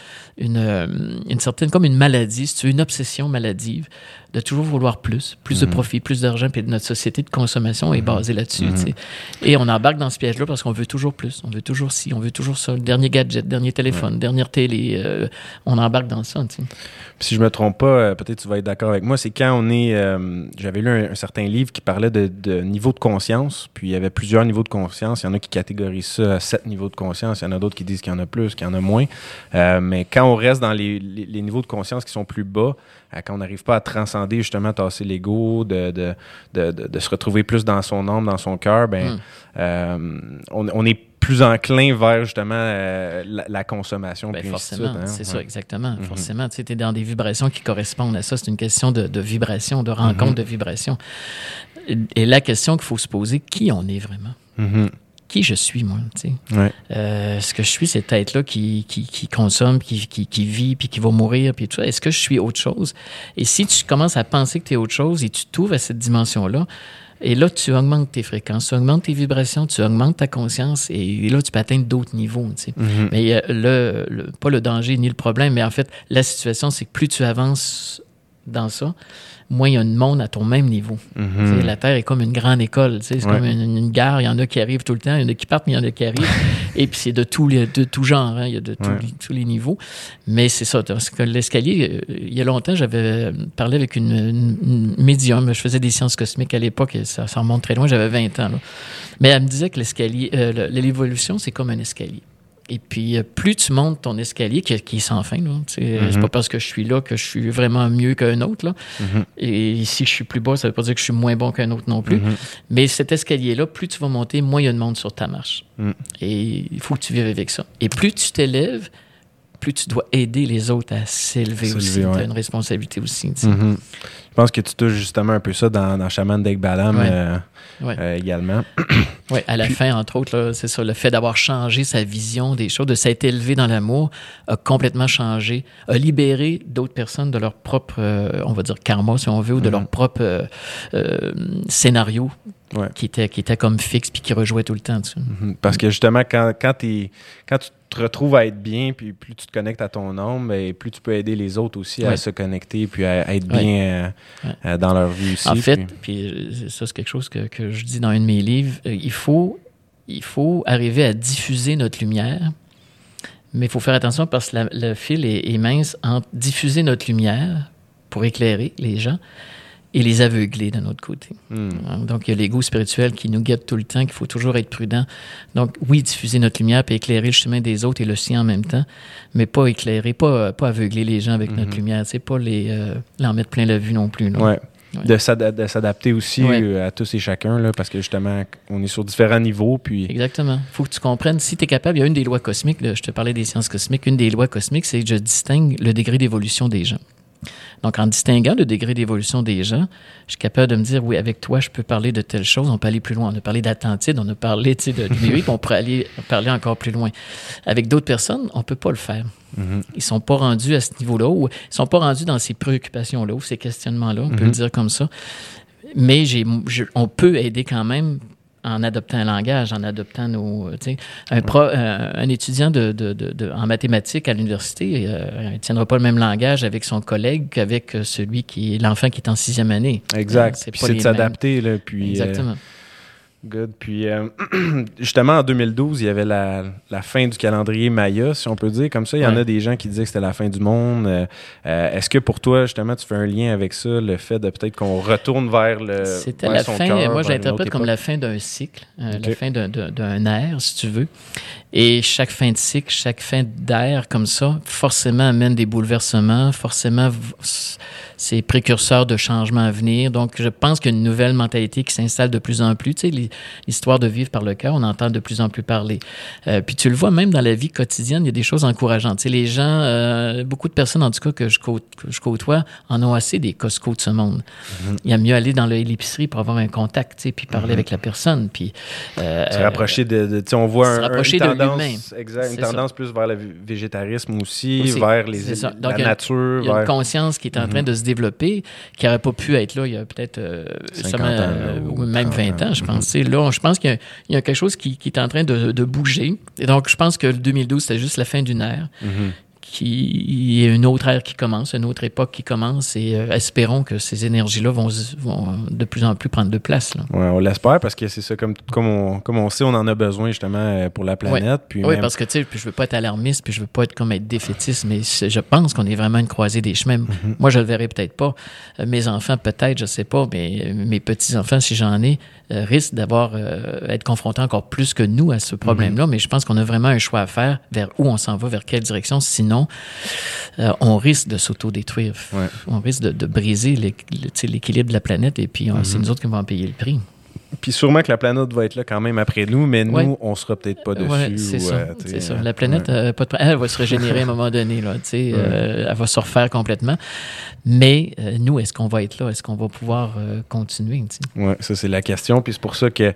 une, une certaine, comme une maladie, si tu veux, une obsession maladive de toujours vouloir plus, plus de mhm. profit, plus d'argent, puis notre société de consommation est mhm. basée là-dessus. Mhm. Et on embarque dans ce piège-là parce qu'on veut toujours plus, on veut toujours ci, on veut toujours ça, le dernier gadget, dernier téléphone, dernière télé, euh, on embarque dans ça. Si je me trompe pas, euh, peut-être tu vas être d'accord avec moi, c'est quand on est... Euh, j'avais lu un, certain livre qui parlait de, niveau de conscience, puis il y avait plusieurs niveaux de conscience. Il y en a qui catégorisent ça à sept niveaux de conscience, il y en a d'autres qui disent qu'il y en a plus, qu'il y en a moins. mais quand on reste dans les, les niveaux de conscience qui sont plus bas, quand on n'arrive pas à transcender justement, tasser l'ego, de, de, de, de, se retrouver plus dans son âme, dans son cœur, ben, hmm. euh, on, on, est plus enclin vers justement euh, la, consommation. Ben forcément, hein. c'est ça, exactement. Mm-hmm. Forcément, tu es dans des vibrations qui correspondent à ça. C'est une question de, de vibration, de rencontre mm-hmm. de vibration. Et, la question qu'il faut se poser, qui on est vraiment? Mm-hmm qui je suis, moi. Euh, ce que je suis, cette tête-là qui, qui, consomme, qui, qui, vit, puis qui va mourir, puis tout ça. Est-ce que je suis autre chose? Et si tu commences à penser que tu es autre chose et tu t'ouvres à cette dimension-là, et là, tu augmentes tes fréquences, tu augmentes tes vibrations, tu augmentes ta conscience, et là, tu peux atteindre d'autres niveaux. Mm-hmm. Mais euh, le, le, pas le danger ni le problème, mais en fait, la situation, c'est que plus tu avances dans ça, moins il y a de monde à ton même niveau. Mhm. La Terre est comme une grande école. C'est comme une, gare. Il y en a qui arrivent tout le temps, il y en a qui partent, mais il y en a qui arrivent. Et puis c'est de tous les de tout genre. Hein. Il y a de tous les niveaux. Mais c'est ça. Parce que l'escalier, euh, il y a longtemps, j'avais parlé avec une, médium. Je faisais des sciences cosmiques à l'époque. Ça, remonte très loin. J'avais 20 ans. Mais elle me disait que l'escalier, euh, l'évolution, c'est comme un escalier. Et puis, euh, plus tu montes ton escalier, qui, est sans fin, c'est mm-hmm. pas parce que je suis là que je suis vraiment mieux qu'un autre. Là. Mm-hmm. Et si je suis plus bas, ça veut pas dire que je suis moins bon qu'un autre non plus. Mm-hmm. Mais cet escalier-là, plus tu vas monter, moins il y a de monde sur ta marche. Mm. Et il faut que tu vives avec ça. Et plus tu t'élèves, plus tu dois aider les autres à s'élever aussi. Tu as une responsabilité aussi. Je pense que tu touches justement un peu ça dans, dans Shaman d'Ekbalam euh, euh, également. oui, à la fin, entre autres, c'est ça, le fait d'avoir changé sa vision des choses, de s'être élevé dans l'amour, a complètement changé, a libéré d'autres personnes de leur propre, euh, on va dire, karma, si on veut, ou de leur mm-hmm. propre scénario qui, était, qui était comme fixe puis qui rejouait tout le temps. Mm-hmm. Parce que justement, quand, quand, quand tu te retrouves à être bien, puis plus tu te connectes à ton âme, ben, plus tu peux aider les autres aussi à se connecter, puis à, être bien euh, euh, dans leur vie aussi. En fait, puis, euh, ça c'est quelque chose que, que, je dis dans un de mes livres, il faut, il faut arriver à diffuser notre lumière, mais il faut faire attention parce que le fil est, est mince entre diffuser notre lumière pour éclairer les gens et les aveugler d'un autre côté. Hmm. Hein, donc, il y a l'ego spirituel qui nous guette tout le temps, qu'il faut toujours être prudent. Donc, oui, diffuser notre lumière puis éclairer le chemin des autres et le sien en même temps, mais pas éclairer, pas, pas aveugler les gens avec notre hmm. lumière, c'est pas les, euh, leur mettre plein la vue non plus. Ouais. De s'adapter aussi euh, à tous et chacun, là, parce que justement, on est sur différents niveaux. Puis... Exactement. Il faut que tu comprennes, si tu es capable, il y a une des lois cosmiques, je te parlais des sciences cosmiques, une des lois cosmiques, c'est que je distingue le degré d'évolution des gens. Donc, en distinguant le degré d'évolution des gens, je suis capable de me dire, oui, avec toi, je peux parler de telle chose, on peut aller plus loin. On a parlé d'Atlantide, on a parlé de numérique, on pourrait aller parler encore plus loin. Avec d'autres personnes, on peut pas le faire. Mm-hmm. Ils sont pas rendus à ce niveau-là, ou ils sont pas rendus dans ces préoccupations-là, ou ces questionnements-là, on peut le mm-hmm. dire comme ça. Mais j'ai, on peut aider quand même en adoptant un langage, en adoptant nos. Un, pro, un, étudiant de, de, de, en mathématiques à l'université euh, ne tiendra pas le même langage avec son collègue qu'avec celui qui est l'enfant qui est en sixième année. Exact. C'est de s'adapter. Puis, Exactement. Good. Puis, euh, justement, en 2012, il y avait la, la, fin du calendrier Maya, si on peut dire comme ça. Il y en a des gens qui disaient que c'était la fin du monde. Euh, euh, est-ce que pour toi, justement, tu fais un lien avec ça, le fait de peut-être qu'on retourne vers le. C'était la fin, moi, j'interprète comme la fin d'un cycle, la fin d'un air, si tu veux. Et chaque fin de cycle, chaque fin d'air comme ça, forcément amène des bouleversements, forcément c'est précurseur de changements à venir. Donc, je pense qu'il y a une nouvelle mentalité qui s'installe de plus en plus. Tu sais, l'histoire de vivre par le cœur, on entend de plus en plus parler. Euh, puis tu le vois même dans la vie quotidienne, il y a des choses encourageantes. Tu sais, les gens, euh, beaucoup de personnes en tout cas que je, je côtoie, en ont assez des Costco de ce monde. Mm-hmm. Il y a mieux aller dans l'épicerie pour avoir un contact, tu sais, puis parler mm-hmm. avec la personne. Puis, euh, se rapprocher de, de tu sais, on voit un, rapprocher une tendance, exact, une tendance plus vers le végétarisme aussi, vers les, la nature. Il y a une conscience qui est en train mm-hmm. de se développé, qui n'aurait pas pu être là il y a peut-être euh, euh, ou même 20 ans, je pense. Là, je pense qu'il y, a quelque chose qui, est en train de, bouger. Et donc, je pense que le 2012, c'était juste la fin d'une ère. Mm-hmm qu'il y ait une autre ère qui commence, une autre époque qui commence et euh, espérons que ces énergies-là vont, vont, de plus en plus prendre de place. Là. on l'espère parce que c'est ça, comme, comme, on, comme on sait, on en a besoin justement euh, pour la planète. Puis oui, parce que tu sais, je veux pas être alarmiste, puis je veux pas être comme être défaitiste, mais je pense qu'on est vraiment une croisée des chemins. Mm-hmm. Moi, je le verrai peut-être pas. Euh, mes enfants, peut-être, je sais pas, mais mes petits-enfants, si j'en ai, risquent d'avoir, être confrontés encore plus que nous à ce problème-là. Mm-hmm. Mais je pense qu'on a vraiment un choix à faire vers où on s'en va, vers quelle direction. Sinon, euh, on risque de s'auto-détruire. On risque de, briser l'équilibre de la planète et puis c'est mhm. nous autres qui vont payer le prix. Puis sûrement que la planète va être là quand même après nous, mais nous, on sera peut-être pas dessus. c'est ça. Euh, la planète, euh, elle va se régénérer à un moment donné. Là, elle va se refaire complètement. Mais nous, est-ce qu'on va être là? Est-ce qu'on va pouvoir continuer? Oui, ça, c'est la question. Puis c'est pour ça que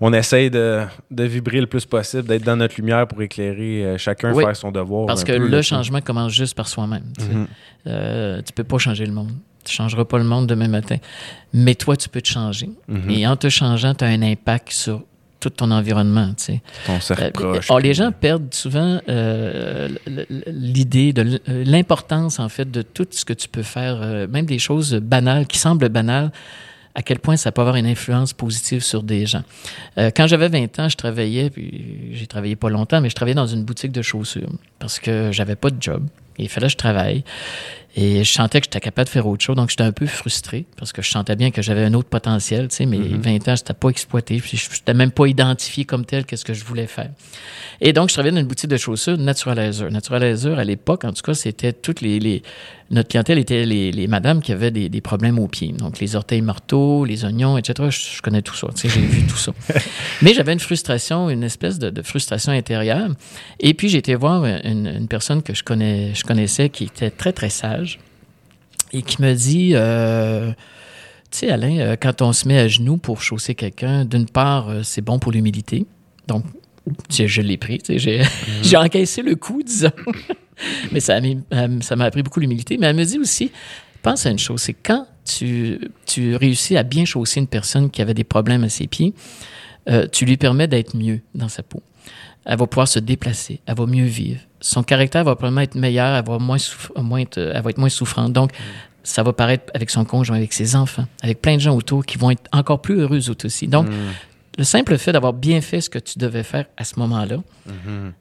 on essaye de, vibrer le plus possible, d'être dans notre lumière pour éclairer euh, chacun, faire son devoir. Parce que le changement commence juste par soi-même. Tu ne mhm. euh, tu peux pas changer le monde. Tu ne changeras pas le monde demain matin. Mais toi, tu peux te changer. Mhm. Et en te changeant, tu as un impact sur tout ton environnement. Tu sais. Ton cercle euh, proche. les gens perdent souvent l'idée de l'importance, en fait, de tout ce que tu peux faire, même des choses banales, qui semblent banales, à quel point ça peut avoir une influence positive sur des gens. Euh, quand j'avais 20 ans, je travaillais, puis j'ai travaillé pas longtemps, mais je travaillais dans une boutique de chaussures parce que j'avais pas de job. il fallait que je travaille. Et je sentais que j'étais capable de faire autre chose. Donc, j'étais un peu frustré parce que je sentais bien que j'avais un autre potentiel. Tu sais, mais 20 mm-hmm. ans, je n'étais pas exploité. Puis, je n'étais même pas identifié comme tel qu'est-ce que je voulais faire. Et donc, je travaillais dans une boutique de chaussures Naturalizer. Naturalizer, à l'époque, en tout cas, c'était toutes les, les, Notre clientèle était les, les madames qui avaient des, des, problèmes aux pieds. Donc, les orteils marteaux, les oignons, etc. Je, connais tout ça. Tu sais, j'ai vu tout ça. Mais j'avais une frustration, une espèce de, de, frustration intérieure. Et puis, j'ai été voir une, une personne que je, connais, je connaissais qui était très, très sage et qui me dit euh, Tu sais, Alain, euh, quand on se met à genoux pour chausser quelqu'un, d'une part, euh, c'est bon pour l'humilité. Donc, je, l'ai pris, j'ai encaissé le coup, disons. mais ça m'a appris beaucoup l'humilité. Mais elle me dit aussi pense à une chose c'est quand tu réussis à bien chausser une personne qui avait des problèmes à ses pieds, tu lui permets d'être mieux dans sa peau elle va pouvoir se déplacer, elle va mieux vivre. Son caractère va probablement être meilleur, elle va, moins moins être, elle va être moins souffrante. Donc, ça va paraître avec son conjoint, avec ses enfants, avec plein de gens autour qui vont être encore plus heureux aussi. Donc, mm. le simple fait d'avoir bien fait ce que tu devais faire à ce moment-là mm-hmm.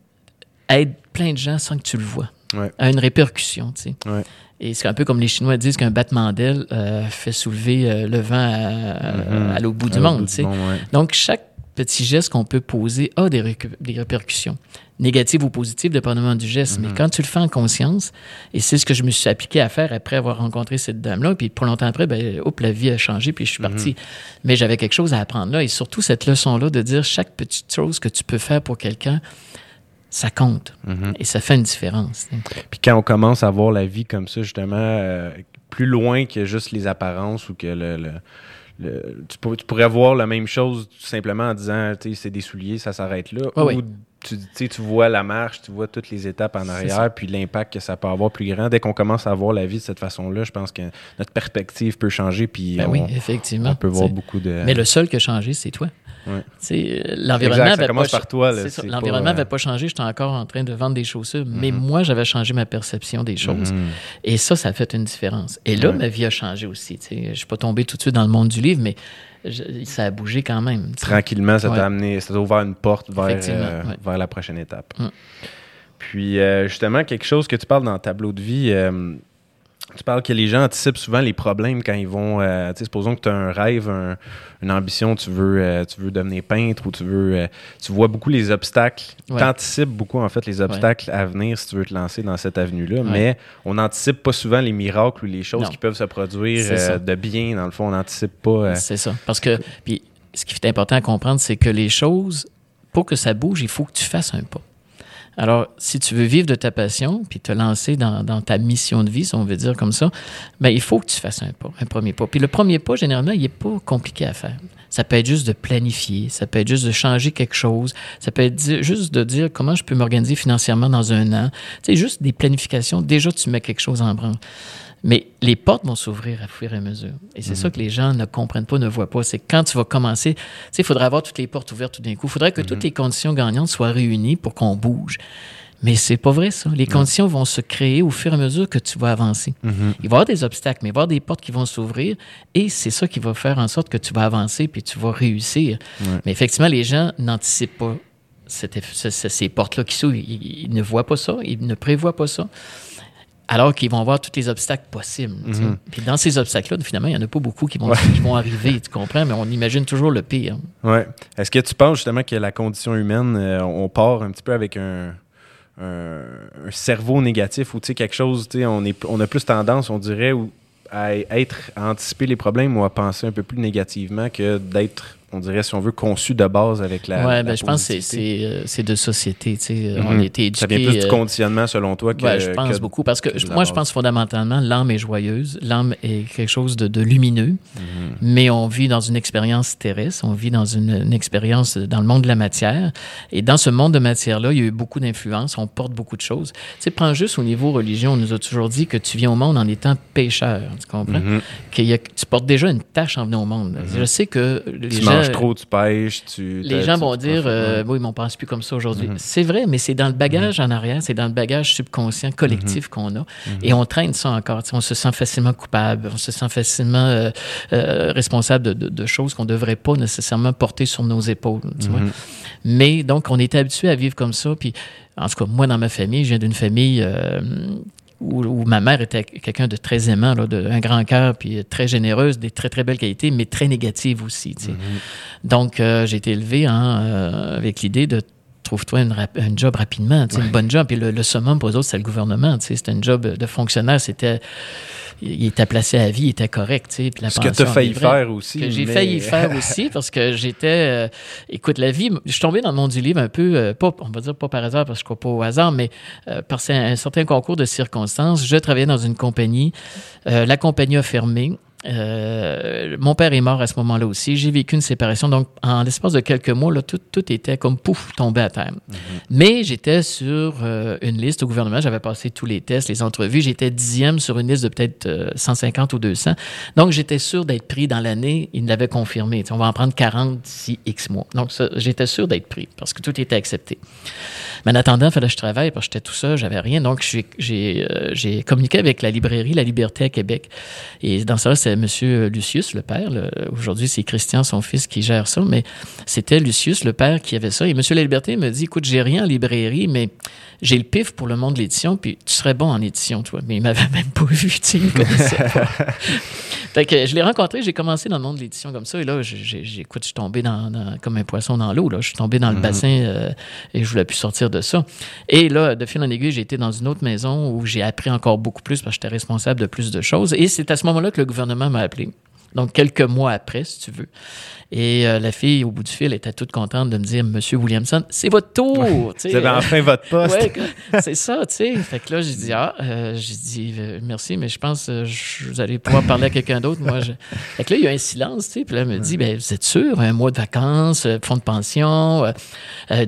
aide plein de gens sans que tu le vois. A une répercussion, tu sais. Et c'est un peu comme les Chinois disent qu'un battement d'aile euh, fait soulever euh, le vent à, mm-hmm. l'autre bout du monde, tu sais. Donc, chaque petit geste qu'on peut poser a des, répercussions, négatives ou positives, dépendamment du geste. Mais mhm. quand tu le fais en conscience, et c'est ce que je me suis appliqué à faire après avoir rencontré cette dame-là, puis pas longtemps après, ben, hop, la vie a changé, puis je suis mhm. parti. Mais j'avais quelque chose à apprendre là, et surtout cette leçon-là de dire chaque petite chose que tu peux faire pour quelqu'un, ça compte. Mhm. Et ça fait une différence. Puis quand on commence à voir la vie comme ça, justement, euh, plus loin que juste les apparences ou que le tu, pourrais voir la même chose tout simplement en disant c'est des souliers, ça s'arrête là. ou tu, tu vois la marche, tu vois toutes les étapes en arrière, puis l'impact que ça peut avoir plus grand. Dès qu'on commence à voir la vie de cette façon-là, je pense que notre perspective peut changer. Puis ben oui, effectivement. On peut voir beaucoup de. Mais le seul qui a changé, c'est toi. L'environnement n'avait pas, l'environnement n'avait pas changé. J'étais encore en train de vendre des chaussures, mais mm-hmm. moi, j'avais changé ma perception des choses. Mm-hmm. Et ça, ça a fait une différence. Et là, ma vie a changé aussi. Je ne suis pas tombé tout de suite dans le monde du livre, mais ça a bougé quand même. Tranquillement, ça t'a amené, ça t'a ouvert une porte vers, euh, vers la prochaine étape. Mm. Puis, euh, justement, quelque chose que tu parles dans le tableau de vie, euh, tu parles que les gens anticipent souvent les problèmes quand ils vont. Euh, tu sais, supposons que tu as un rêve, une ambition, tu veux, euh, tu veux devenir peintre ou tu veux. Euh, tu vois beaucoup les obstacles. Tu anticipes beaucoup, en fait, les obstacles à venir si tu veux te lancer dans cette avenue-là. Mais on n'anticipe pas souvent les miracles ou les choses qui peuvent se produire de bien. Dans le fond, on n'anticipe pas. C'est ça. Parce que. Puis, ce qui est important à comprendre, c'est que les choses, pour que ça bouge, il faut que tu fasses un pas. Alors, si tu veux vivre de ta passion, puis te lancer dans, ta mission de vie, si on veut dire comme ça, bien, il faut que tu fasses un pas, un premier pas. Puis le premier pas, généralement, il n'est pas compliqué à faire. Ça peut être juste de planifier, ça peut être juste de changer quelque chose, ça peut être juste de dire comment je peux m'organiser financièrement dans un an. Tu sais, juste des planifications, déjà, tu mets quelque chose en branle. Mais les portes vont s'ouvrir à fur et à mesure. Et c'est ça mhm. que les gens ne comprennent pas, ne voient pas. C'est quand tu vas commencer, tu sais, il faudrait avoir toutes les portes ouvertes tout d'un coup. Il faudrait que toutes mhm. les conditions gagnantes soient réunies pour qu'on bouge. Mais c'est pas vrai, ça. Les conditions vont se créer au fur et à mesure que tu vas avancer. Mhm. Il va y avoir des obstacles, mais il va y avoir des portes qui vont s'ouvrir et c'est ça qui va faire en sorte que tu vas avancer puis tu vas réussir. Mais effectivement, les gens n'anticipent pas ces portes-là qui s'ouvrent. ils, ne voient pas ça, ils ne prévoient pas ça alors qu'ils vont avoir tous les obstacles possibles. Mhm. Puis dans ces obstacles-là, finalement, il n'y en a pas beaucoup qui vont, vont arriver, tu comprends, mais on imagine toujours le pire. Oui. Est-ce que tu penses justement que la condition humaine, euh, on part un petit peu avec un, cerveau négatif ou quelque chose, on, est, on a plus tendance, on dirait, à être, à anticiper les problèmes ou à penser un peu plus négativement que d'être on dirait, si on veut, conçu de base avec la. Oui, ben, je pense que euh, c'est de société. Tu sais, On a mhm. été éduqués. Ça vient plus du euh, conditionnement, selon toi, que. Ouais, je pense beaucoup. Parce que moi, je pense fondamentalement, l'âme est joyeuse. L'âme est quelque chose de, lumineux. Mhm. Mais on vit dans une expérience terrestre. On vit dans une, expérience dans le monde de la matière. Et dans ce monde de matière-là, il y a eu beaucoup d'influence. On porte beaucoup de choses. Tu sais, prends juste au niveau religion, on nous a toujours dit que tu viens au monde en étant pécheur. Tu comprends? Mhm. Que tu portes déjà une tâche en venant au monde. Je sais que les gens trop, tu pêches, tu. Les gens vont dire, euh, oui, mais on pense plus comme ça aujourd'hui. Mhm. C'est vrai, mais c'est dans le bagage mhm. en arrière, c'est dans le bagage subconscient collectif mhm. qu'on a. Et on traîne ça encore. on se sent facilement coupable, on se sent facilement euh, euh, responsable de, choses qu'on ne devrait pas nécessairement porter sur nos épaules. Mais donc, on est habitué à vivre comme ça. Puis, en tout cas, moi, dans ma famille, je viens d'une famille où, ma mère était quelqu'un de très aimant, là, de, un grand cœur, puis très généreuse, des très, très belles qualités, mais très négative aussi. Mm-hmm. Donc, euh, j'ai été élevé hein, euh, avec l'idée de trouve-toi un job rapidement, une bonne job. Puis le, le summum pour eux autres, c'est le gouvernement. C'était un job de fonctionnaire. C'était il était placé à vie, il était correct. Tu sais, Ce que tu as failli faire aussi. Que j'ai failli faire aussi parce que j'étais. Euh, écoute, la vie, je suis tombé dans le monde du livre un peu, euh, pas, on va dire pas par hasard parce que je ne crois pas au hasard, mais euh, par un, certain concours de circonstances. Je travaillais dans une compagnie. la compagnie a fermé. Euh, mon père est mort à ce moment-là aussi. J'ai vécu une séparation. Donc, en l'espace de quelques mois, là, tout, tout était comme pouf, tombé à terre. Mhm. Mais j'étais sur euh, une liste au gouvernement. J'avais passé tous les tests, les entrevues. J'étais dixième sur une liste de peut-être 150 euh, ou 200. Donc, j'étais sûr d'être pris dans l'année. Il l'avait confirmé. on va en prendre 40 d'ici X mois. Donc, j'étais sûr d'être pris parce que tout était accepté. Mais en attendant, il fallait que je travaille parce que j'étais tout seul, j'avais rien. Donc, j'ai communiqué avec la librairie La Liberté à Québec. Et dans ça, c'est M. Lucius, le père. Aujourd'hui, c'est Christian, son fils, qui gère ça, mais c'était Lucius, le père, qui avait ça. Et M. La Liberté me dit, écoute, j'ai rien en librairie, mais j'ai le pif pour le monde de l'édition, puis tu serais bon en édition, toi. Mais il m'avait même pas vu, tu sais, fait que je l'ai rencontré, j'ai commencé dans le monde de l'édition comme ça, et là, j'écoute, je suis tombé dans, comme un poisson dans l'eau, là. Je suis tombé dans le mm-hmm. bassin euh, et je voulais plus sortir de ça. Et là, de fil en aiguille, j'ai été dans une autre maison où j'ai appris encore beaucoup plus parce que j'étais responsable de plus de choses. Et c'est à ce moment-là que le gouvernement m'a appelé. Donc, quelques mois après, si tu veux. Et euh, la fille, au bout du fil, était toute contente de me dire Monsieur Williamson, c'est votre tour. Vous avez enfin votre poste. c'est ça, tu sais. Fait que là, j'ai dit Ah, euh, j'ai dit euh, merci, mais je pense que vous allez pouvoir parler à quelqu'un d'autre. Moi, je... Fait que là, il y a un silence, tu sais. Puis là, elle me dit ben, Vous êtes sûr Un mois de vacances, fonds de pension,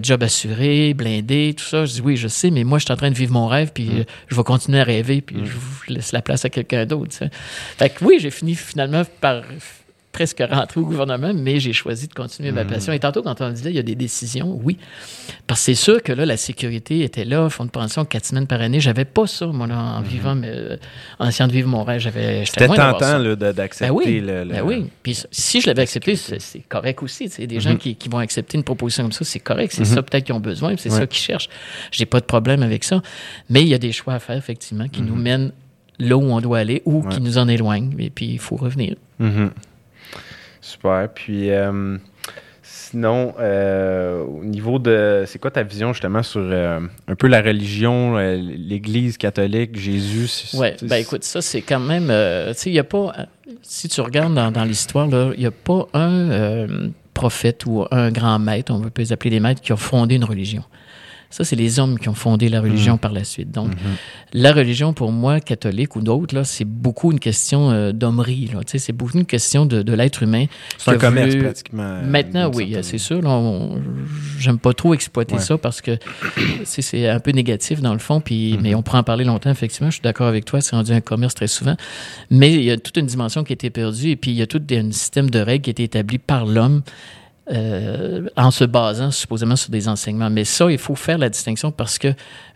job assuré, blindé, tout ça. Je dis Oui, je sais, mais moi, je suis en train de vivre mon rêve, puis mm. je vais continuer à rêver, puis mm. je vous laisse la place à quelqu'un d'autre. Fait que oui, j'ai fini finalement par presque rentré au gouvernement, mais j'ai choisi de continuer ma mhm. passion. Et tantôt, quand on là, il y a des décisions, oui. Parce que c'est sûr que là, la sécurité était là, fonds de pension, quatre semaines par année. J'avais pas ça, moi, là, en mhm. vivant, mais, euh, en essayant de vivre mon rêve. J'avais, C'était tentant d'accepter ben oui, le, Ben oui. Puis si je l'avais accepté, c'est, correct aussi. C'est des gens mhm. qui, qui, vont accepter une proposition comme ça, c'est correct. C'est ça peut-être qu'ils ont besoin, c'est ça qu'ils cherchent. J'ai pas de problème avec ça. Mais il y a des choix à faire, effectivement, qui nous mènent là où on doit aller ou qui nous en éloignent. Et puis, il faut revenir. Super. Puis euh, sinon, euh, au niveau de. C'est quoi ta vision justement sur euh, un peu la religion, l'Église catholique, Jésus? Oui, ben écoute, ça c'est quand même. tu sais, il n'y a pas. Si tu regardes dans, dans l'histoire, il n'y a pas un prophète ou un grand maître, on peut les appeler des maîtres, qui a fondé une religion. Ça, c'est les hommes qui ont fondé la religion mhm. par la suite. Donc, mhm. la religion, pour moi, catholique ou d'autres, c'est beaucoup une question euh, d'hommerie. C'est beaucoup une question de, l'être humain. C'est un commerce, pratiquement. Maintenant, oui, c'est sûr. J'aime pas trop exploiter ça parce que c'est un peu négatif, dans le fond. Puis, mhm. Mais on pourra en parler longtemps, effectivement. Je suis d'accord avec toi. C'est rendu un commerce très souvent. Mais il y a toute une dimension qui a été perdue. Et puis, il y a tout un système de règles qui a été établi par l'homme euh, en se basant supposément sur des enseignements. Mais ça, il faut faire la distinction parce que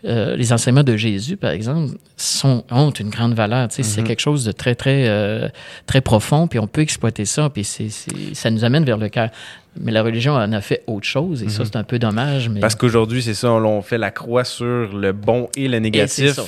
euh, les enseignements de Jésus, par exemple, sont, ont une grande valeur. C'est mm-hmm. quelque chose de très, très, euh, très profond, puis on peut exploiter ça, puis c'est ça nous amène vers le cœur. Mais la religion en a fait autre chose, et ça, mm-hmm. c'est un peu dommage. Mais... Parce qu'aujourd'hui, c'est ça, on fait la croix sur le bon et le négatif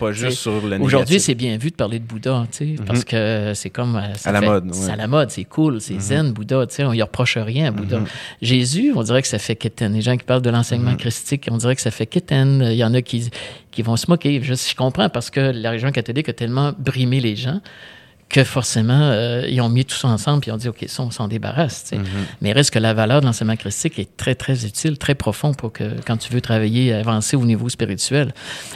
pas juste sur le Aujourd'hui, c'est bien vu de parler de Bouddha, tu sais, mhm. parce que c'est comme... Euh, à la mode, C'est à la mode, c'est cool, c'est mhm. zen, Bouddha, tu sais, on y reproche rien à Bouddha. Mhm. Jésus, on dirait que ça fait kitten. Les gens qui parlent de l'enseignement christique, on dirait que ça fait kitten. Il y en a qui, qui vont se moquer. Je, je comprends parce que la religion catholique a tellement brimé les gens que forcément, euh, ils ont mis tout ça ensemble et ils ont dit, OK, ça, on s'en débarrasse. Mm-hmm. Mais il reste que la valeur de l'enseignement christique est très, très utile, très profond pour que quand tu veux travailler, avancer au niveau spirituel.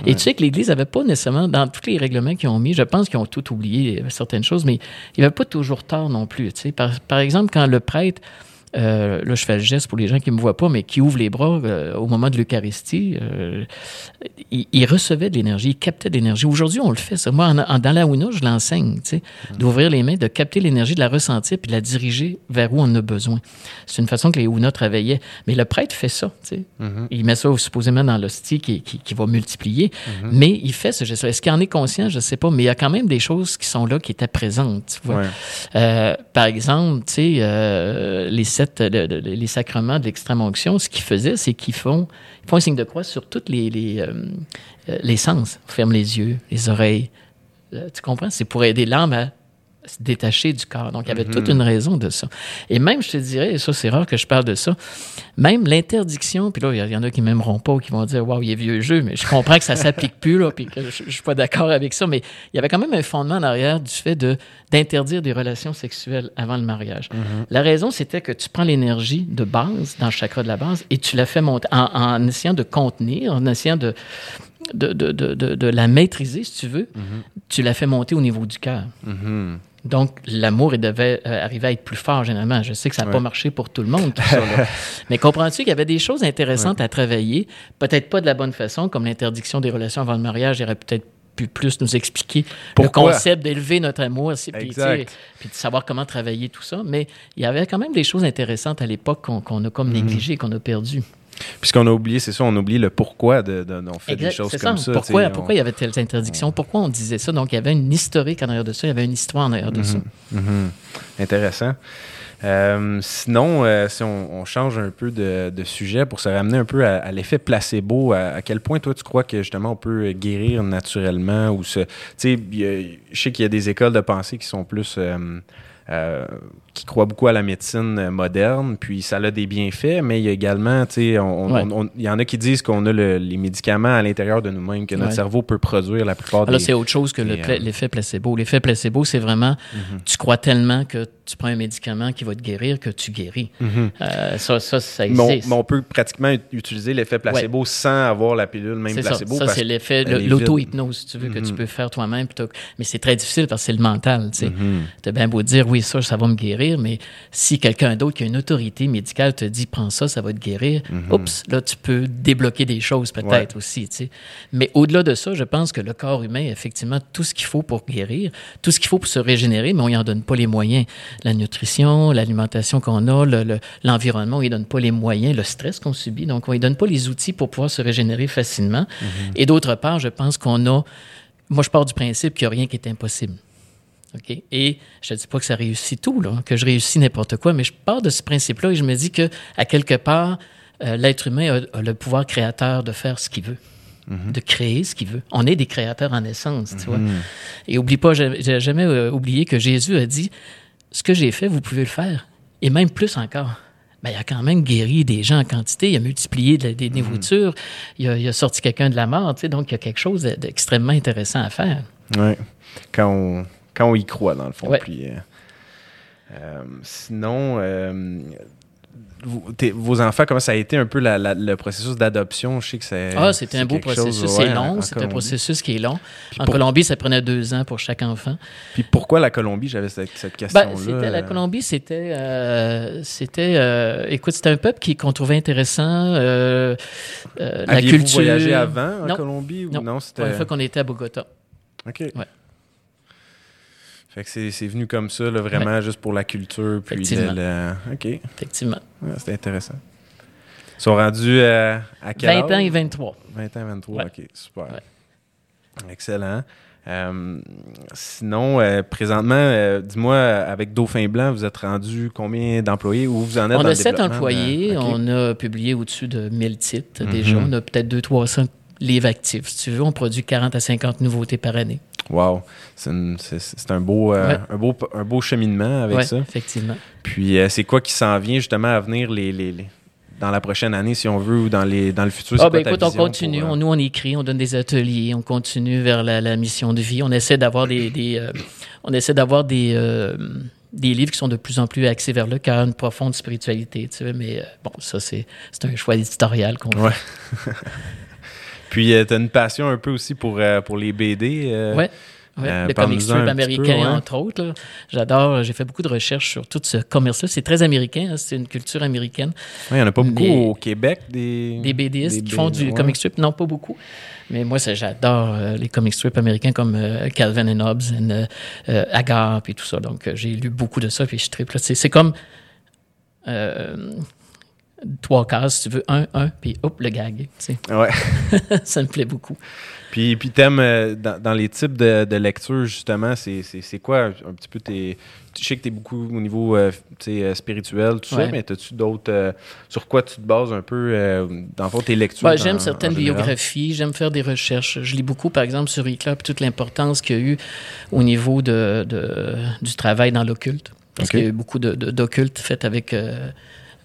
Et tu sais que l'Église n'avait pas nécessairement, dans tous les règlements qu'ils ont mis, je pense qu'ils ont tout oublié, euh, certaines choses, mais il n'y avait pas toujours tort non plus. Tu sais. Par, par exemple, quand le prêtre euh, là, je fais le geste pour les gens qui ne me voient pas, mais qui ouvrent les bras euh, au moment de l'Eucharistie. Euh, il, recevait de l'énergie, il captait de l'énergie. Aujourd'hui, on le fait. Ça. Moi, en, dans la Ouna, je l'enseigne, tu sais, mm. d'ouvrir les mains, de capter l'énergie, de la ressentir, puis de la diriger vers où on en a besoin. C'est une façon que les Ouna travaillaient. Mais le prêtre fait ça. Tu sais. Mm-hmm. Il met ça supposément dans l'hostie qui, qui, va multiplier. Mm-hmm. Mais il fait ce geste Est-ce qu'il en est conscient? Je ne sais pas. Mais il y a quand même des choses qui sont là, qui étaient présentes. Tu vois. par exemple, tu sais, les sept les sacrements de l'extrême onction, ce qu'ils faisaient, c'est qu'ils font, font un signe de croix sur tous les, les, euh, euh, les sens. On ferme les yeux, les oreilles. Euh, tu comprends? C'est pour aider l'âme à se détacher du corps. Donc, il y avait toute mhm. une raison de ça. Et même, je te dirais, et ça, c'est rare que je parle de ça, même l'interdiction, puis là, il y, en a qui m'aimeront pas ou qui vont dire, waouh, il est vieux jeu, mais je comprends que ça s'applique plus, là, puis que je, ne suis pas d'accord avec ça, mais il y avait quand même un fondement en arrière du fait de d'interdire des relations sexuelles avant le mariage. Mhm. La raison, c'était que tu prends l'énergie de base, dans le chakra de la base, et tu la fais monter en, essayant de contenir, en essayant de, de, de, de, de, la maîtriser, si tu veux, mhm. tu la fais monter au niveau du cœur. Donc, l'amour, il devait euh, arriver à être plus fort, généralement. Je sais que ça n'a pas marché pour tout le monde, tout ça. Mais comprends-tu qu'il y avait des choses intéressantes à travailler, peut-être pas de la bonne façon, comme l'interdiction des relations avant le mariage, il aurait peut-être pu plus nous expliquer le concept d'élever notre amour, puis, puis, de savoir comment travailler tout ça. Mais il y avait quand même des choses intéressantes à l'époque qu'on a comme négligées, qu'on a perdues. Puisqu'on a oublié, c'est ça, on oublie le pourquoi de, de, on fait des choses comme ça. Pourquoi, pourquoi il y avait telles interdictions? Pourquoi on disait ça? Donc, il y avait une historique en arrière de ça, il y avait une histoire en arrière de ça. Mhm. Mhm. Intéressant. Euh, sinon, euh, si on, change un peu de, sujet pour se ramener un peu à, l'effet placebo, à, quel point toi tu crois que justement on peut guérir naturellement ou se, tu sais, je sais qu'il y a des écoles de pensée qui sont plus euh, qui croit beaucoup à la médecine moderne, puis ça a des bienfaits, mais il y a également, tu sais, il y en a qui disent qu'on a les médicaments à l'intérieur de nous-mêmes, que notre cerveau peut produire la plupart ah, des... Là, c'est autre chose que euh, l'effet placebo. L'effet placebo, c'est vraiment, mhm. tu crois tellement que tu prends un médicament qui va te guérir que tu guéris. Mhm. Euh, ça, ça, ça existe. Mais on, peut pratiquement utiliser l'effet placebo sans avoir la pilule même placebo. Ça, c'est l'effet, l'auto-hypnose, si tu veux, que tu mhm. peux faire toi-même. Mais c'est très difficile parce que c'est le mental, tu sais. As bien beau dire, oui, ça, ça va me guérir, mais si quelqu'un d'autre qui a une autorité médicale te dit prends ça, ça va te guérir, mhm. oups, là, tu peux débloquer des choses peut-être aussi. Tu sais. Mais au-delà de ça, je pense que le corps humain a effectivement tout ce qu'il faut pour guérir, tout ce qu'il faut pour se régénérer, mais on n'y en donne pas les moyens. La nutrition, l'alimentation qu'on a, l'environnement, on n'y donne pas les moyens, le stress qu'on subit, donc on n'y donne pas les outils pour pouvoir se régénérer facilement. Mhm. Et d'autre part, je pense qu'on a moi, je pars du principe qu'il n'y a rien qui est impossible. Et je ne dis pas que ça réussit tout, là, que je réussis n'importe quoi, mais je pars de ce principe-là et je me dis que, à quelque part, euh, l'être humain a, le pouvoir créateur de faire ce qu'il veut. Mhm. de créer ce qu'il veut. On est des créateurs en essence, tu vois. Mhm. Et oublie pas, j'ai jamais euh, oublié que Jésus a dit, ce que j'ai fait, vous pouvez le faire. Et même plus encore. Ben, il a quand même guéri des gens en quantité, il a multiplié des mhm. névoutures, il, a, sorti quelqu'un de la mort, donc il y a quelque chose d'extrêmement intéressant à faire. Oui, quand on, quand on y croit, dans le fond. Puis, euh, euh, sinon, euh, vos enfants, comment ça a été un peu le processus d'adoption? Je sais que c'est. Ah, c'était un beau processus. c'est long. C'est un processus qui est long. en Colombie, ça prenait deux ans pour chaque enfant. Puis pourquoi la Colombie? J'avais cette, ben, question-là. la Colombie, c'était. Euh, c'était euh, écoute, c'était un peuple qu'on trouvait intéressant. Euh, la culture. Vous voyagé avant en Colombie? Ou non, non c'était. Une fois qu'on était à Bogota. OK. Ouais. Fait que c'est venu comme ça, là, vraiment juste pour la culture. Puis Effectivement. OK. Effectivement. C'était intéressant. Ils sont rendus euh, à quel 20 ans et 23. 20 ans et 23, OK, super. Excellent. Euh, sinon, euh, présentement, dis-moi, avec Dauphin Blanc, vous êtes rendu combien d'employés ou vous en êtes On a 7 employés. On a publié au-dessus de 1000 titres déjà. Mhm. On a peut-être 200-300 livres actifs. Si tu veux, on produit 40 à 50 nouveautés par année. Wow, c'est un beau, euh, un, beau, un beau cheminement avec ça. effectivement. Puis euh, c'est quoi qui s'en vient justement à venir les, les, dans la prochaine année, si on veut, ou dans, les, dans le futur? Ah, ben écoute, on continue. Euh, nous, on écrit, on donne des ateliers, on continue vers la, mission de vie. On essaie d'avoir des, on essaie d'avoir des, des livres qui sont de plus en plus axés vers le cœur, une profonde spiritualité, tu sais, mais bon, ça, c'est un choix éditorial qu'on fait. Puis, tu as une passion un peu aussi pour, pour les BD. oui. Ouais, euh, le comic strip américain, entre autres. J'adore, j'ai fait beaucoup de recherches sur tout ce commerce-là. C'est très américain, hein, c'est une culture américaine. il n'y en a pas beaucoup au Québec, des... Des BDistes qui font du comic strip, non, pas beaucoup. Mais moi, j'adore euh, les comic strips américains comme euh, Calvin and Hobbes, et Agar, puis tout ça. Donc, j'ai lu beaucoup de ça, puis je triple. C'est comme trois cases, si tu veux, un, un, puis hop, le gag. Ouais. ça me plaît beaucoup. Puis, puis t'aimes, euh, dans, les types de, de lecture, justement, c'est quoi un petit peu tes. Je sais que tu es beaucoup au niveau euh, euh, spirituel, tout ça, mais as-tu d'autres. sur quoi tu te bases un peu, dans tes lectures? Ouais, j'aime certaines biographies, j'aime faire des recherches. Je lis beaucoup, par exemple, sur Hitler, toute l'importance qu'il y a eu au niveau de, de du travail dans l'occulte. Parce qu'il y a eu beaucoup d'occulte fait avec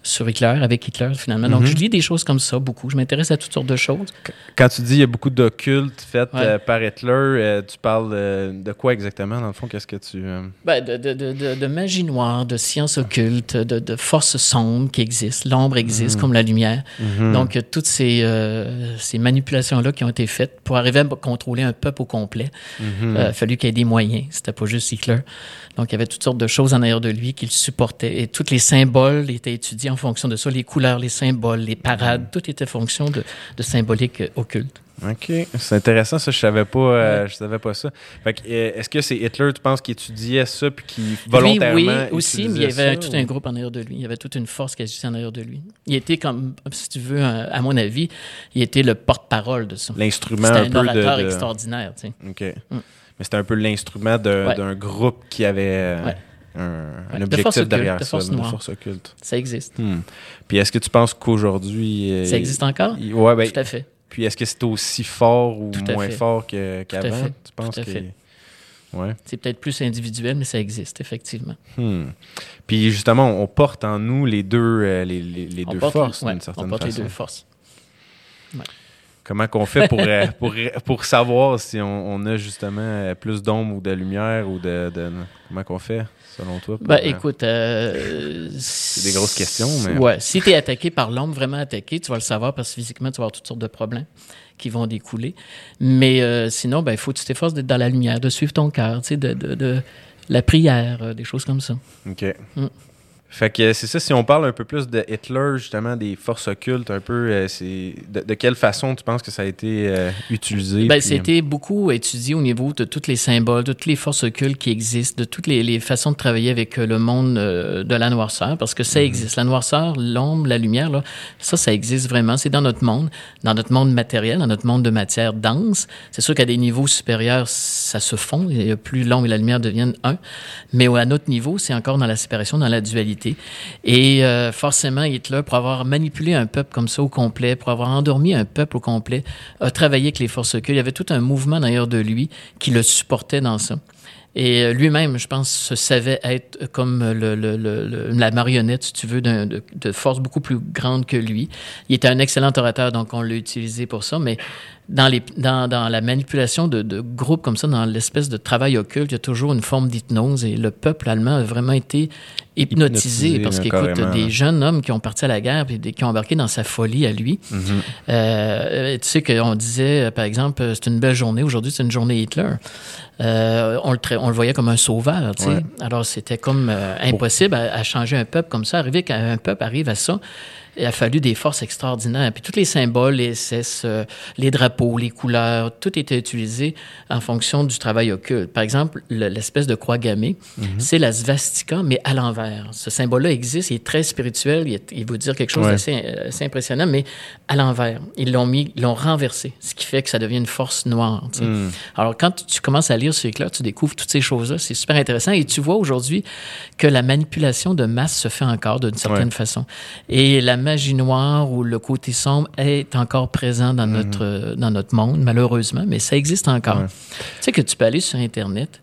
sur Hitler, avec Hitler, finalement. Donc, mhm. je lis des choses comme ça beaucoup. Je m'intéresse à toutes sortes de choses. Quand tu dis il y a beaucoup d'occultes faits euh, par Hitler, euh, tu parles de quoi exactement, dans le fond? Qu'est-ce que tu... Euh? Ben, de, de, de, de, magie noire, de science occulte, de, forces sombres qui existent. L'ombre existe mhm. comme la lumière. Mhm. Donc, toutes ces, ces manipulations-là qui ont été faites pour arriver à contrôler un peuple au complet, il a fallu qu'il y ait des moyens. C'était pas juste Hitler. Donc, il y avait toutes sortes de choses en arrière de lui qu'il supportait. Et tous les symboles étaient étudiés en fonction de ça. Les couleurs, les symboles, les parades, tout était fonction de, de symbolique occulte. OK. C'est intéressant, ça. Je savais pas, euh, je savais pas ça. Euh, est-ce que c'est Hitler, tu penses, qui étudiait ça puis qui volontairement. Oui, oui aussi, mais il y avait tout un groupe en arrière de lui. Il y avait toute une force qui agissait en arrière de lui. Il était comme, si tu veux, à mon avis, il était le porte-parole de ça. L'instrument un, un, orateur de, extraordinaire, tu sais. OK. Mm. Mais c'était un peu l'instrument d'un groupe qui avait. Euh, un, objectif derrière de ça, force force occulte. Ça existe. Hmm. Puis est-ce que tu penses qu'aujourd'hui. Ça existe encore? Oui, ben, Tout à fait. Puis est-ce que c'est aussi fort ou moins fort qu'avant? tu penses Tout à fait. Ouais. C'est peut-être plus individuel, mais ça existe, effectivement. Hmm. Puis justement, on porte en nous les deux, euh, les, les, deux forces, d'une certaine façon. On porte les deux forces. Comment qu'on fait pour, euh, pour, pour, savoir si on, on a justement plus d'ombre ou de lumière ou de, de... Comment qu'on fait? selon toi? Ben, écoute, euh, c'est des grosses questions, mais. Ouais, si tu es attaqué par l'ombre, vraiment attaqué, tu vas le savoir parce que physiquement, tu vas avoir toutes sortes de problèmes qui vont découler. Mais euh, sinon, ben, il faut que tu t'efforces d'être dans la lumière, de suivre ton cœur, tu sais, de, de, la prière, des choses comme ça. OK. Mm. Fait que c'est ça, si on parle un peu plus de Hitler, justement, des forces occultes, un peu, euh, c'est de, quelle façon tu penses que ça a été euh, utilisé? Ben, C'était beaucoup étudié au niveau de tous les symboles, de toutes les forces occultes qui existent, de toutes les, façons de travailler avec euh, le monde de la noirceur, parce que ça mhm. existe. La noirceur, l'ombre, la lumière, là, ça, ça existe vraiment. C'est dans notre monde, dans notre monde matériel, dans notre monde de matière dense. C'est sûr qu'à des niveaux supérieurs, ça se fond. Et plus l'ombre et la lumière deviennent un. Mais à notre niveau, c'est encore dans la séparation, dans la dualité. Et euh, forcément, Hitler, pour avoir manipulé un peuple comme ça au complet, pour avoir endormi un peuple au complet, a travaillé avec les forces occultes. Il y avait tout un mouvement d'ailleurs de lui qui le supportait dans ça. Et euh, lui-même, je pense, se savait être comme la marionnette, si tu veux, de, de, force beaucoup plus grande que lui. Il était un excellent orateur, donc on l'a utilisé pour ça, mais dans, les, dans, dans la manipulation de, de, groupes comme ça, dans l'espèce de travail occulte, il y a toujours une forme d'hypnose et le peuple allemand a vraiment été hypnotisé, parce qu'écoute, des jeunes hommes qui ont parti à la guerre et qui ont embarqué dans sa folie à lui. Mm-hmm. euh, tu sais qu'on disait, par exemple, c'est une belle journée, aujourd'hui c'est une journée Hitler. Euh, on, le on, le voyait comme un sauveur, tu sais. Alors c'était comme euh, impossible à, à, changer un peuple comme ça. Arriver qu'un peuple arrive à ça, il a fallu des forces extraordinaires. Puis tous les symboles, les SS, euh, les drapeaux, les couleurs, tout était utilisé en fonction du travail occulte. Par exemple, l'espèce de croix gammée, mhm. c'est la svastika, mais à l'envers. Ce symbole-là existe, il est très spirituel, il, il veut dire quelque chose d'assez assez impressionnant, mais à l'envers. Ils l'ont mis, ils l'ont renversé, ce qui fait que ça devient une force noire. Mhm. Alors, quand tu commences à lire ce livre-là, tu découvres toutes ces choses-là. C'est super intéressant. Et tu vois aujourd'hui que la manipulation de masse se fait encore d'une certaine façon. Et la magie noire ou le côté sombre est encore présent dans, mhm. notre, dans notre monde, malheureusement, mais ça existe encore. Tu sais que tu peux aller sur Internet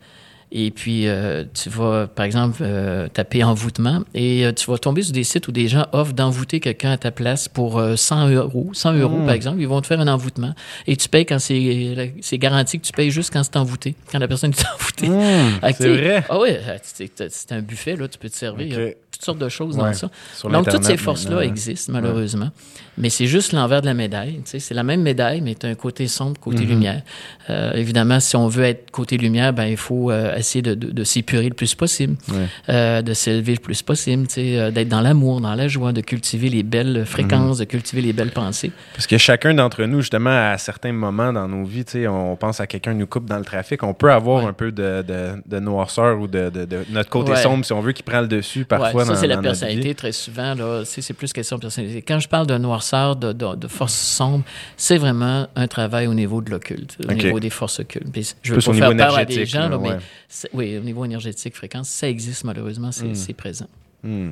et puis euh, tu vas, par exemple, euh, taper envoûtement et euh, tu vas tomber sur des sites où des gens offrent d'envoûter quelqu'un à ta place pour 100 euros. 100 euros, par exemple, ils vont te faire un envoûtement et tu payes quand c'est, c'est garanti que tu payes juste quand c'est envoûté, quand la personne est envoûtée. Hmm, c'est vrai? Ah oui, c'est, un buffet, là, tu peux te servir toutes sortes de choses dans ça. Donc, toutes ces forces-là existent, malheureusement. Mais c'est juste l'envers de la médaille. C'est la même médaille, mais tu as un côté sombre, côté mhm. lumière. Euh, évidemment, si on veut être côté lumière, ben, il faut euh, essayer de, de, de s'épurer le plus possible, euh, de s'élever le plus possible, d'être dans l'amour, dans la joie, de cultiver les belles fréquences, mhm. de cultiver les belles pensées. Parce que chacun d'entre nous, justement, à certains moments dans nos vies, on pense à quelqu'un nous coupe dans le trafic, on peut avoir un peu de, de, noirceur ou de, notre côté sombre, si on veut, qui prend le dessus parfois ça, c'est la personnalité, très souvent. C'est plus question de personnalité. Quand je parle de noirceur, de, de, force sombre, c'est vraiment un travail au niveau de l'occulte, au niveau des forces occultes. je veux pas faire peur à des gens, mais oui, au niveau énergétique, fréquence, ça existe malheureusement, c'est hmm. présent. Hmm.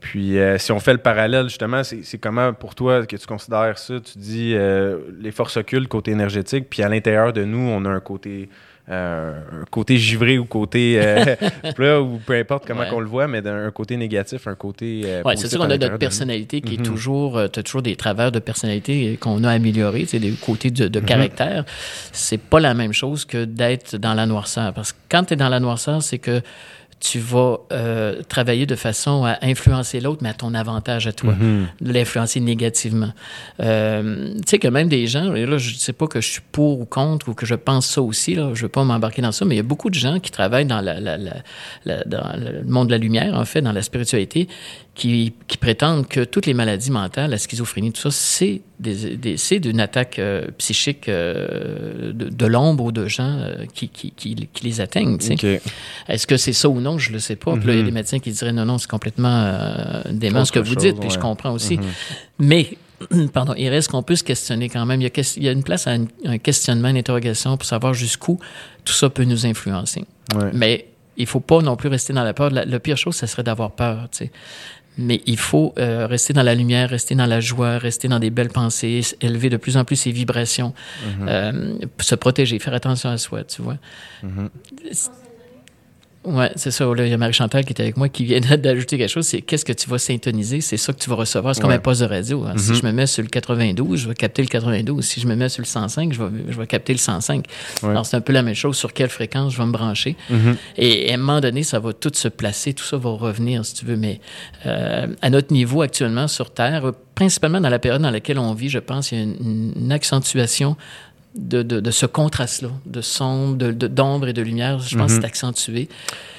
Puis, euh, si on fait le parallèle, justement, c'est comment pour toi que tu considères ça? Tu dis euh, les forces occultes, côté énergétique, puis à l'intérieur de nous, on a un côté euh, un côté givré ou côté euh, ou peu importe comment qu'on le voit, mais d'un côté négatif, un côté. Euh, oui, c'est sûr qu'on a notre personnalité qui est mhm. toujours, tu as toujours des travers de personnalité qu'on a améliorés, des côtés de, de mhm. caractère. C'est pas la même chose que d'être dans la noirceur. Parce que quand tu es dans la noirceur, c'est que tu vas euh, travailler de façon à influencer l'autre, mais à ton avantage à toi, mm-hmm. de l'influencer négativement. Euh, tu sais que même des gens, et là, je ne sais pas que je suis pour ou contre ou que je pense ça aussi, là, je ne veux pas m'embarquer dans ça, mais il y a beaucoup de gens qui travaillent dans, la, la, la, dans le monde de la lumière, en fait, dans la spiritualité, qui, qui, prétendent que toutes les maladies mentales, la schizophrénie, tout ça, c'est des, des c'est d'une attaque euh, psychique euh, de, de l'ombre ou de gens euh, qui, qui, qui, qui, les atteignent. Okay. Est-ce que c'est ça ou non? Je le sais pas. Puis là, il y a mhm. des médecins qui diraient non, non, c'est complètement dément ce que vous dites, puis je comprends aussi. Mhm. Mais pardon, il reste qu'on peut se questionner quand même. Il y a, il y a une place à un, questionnement, une interrogation pour savoir jusqu'où tout ça peut nous influencer. Ouais. Mais il faut pas non plus rester dans la peur. La, la pire chose, ce serait d'avoir peur. Tu sais. Mais il faut euh, rester dans la lumière, rester dans la joie, rester dans des belles pensées, élever de plus en plus ses vibrations, mm-hmm. euh, se protéger, faire attention à soi, tu vois. Mm-hmm. Oui, c'est ça. Là, il y a Marie-Chantal qui est avec moi qui vient d'ajouter quelque chose. C'est qu'est-ce que tu vas synthétiser? C'est ça que tu vas recevoir. C'est comme un poste de radio. Hein. Si mm-hmm. je me mets sur le 92, je vais capter le 92. Si je me mets sur le 105, je vais, je vais capter le 105. Alors, c'est un peu la même chose. Sur quelle fréquence je vais me brancher? Mm-hmm. Et à un moment donné, ça va tout se placer. Tout ça va revenir, si tu veux. Mais euh, à notre niveau actuellement sur Terre, principalement dans la période dans laquelle on vit, je pense, il y a une accentuation de, de, ce contraste-là, de sombre, d'ombre et de lumière. Je pense que c'est mhm. accentué.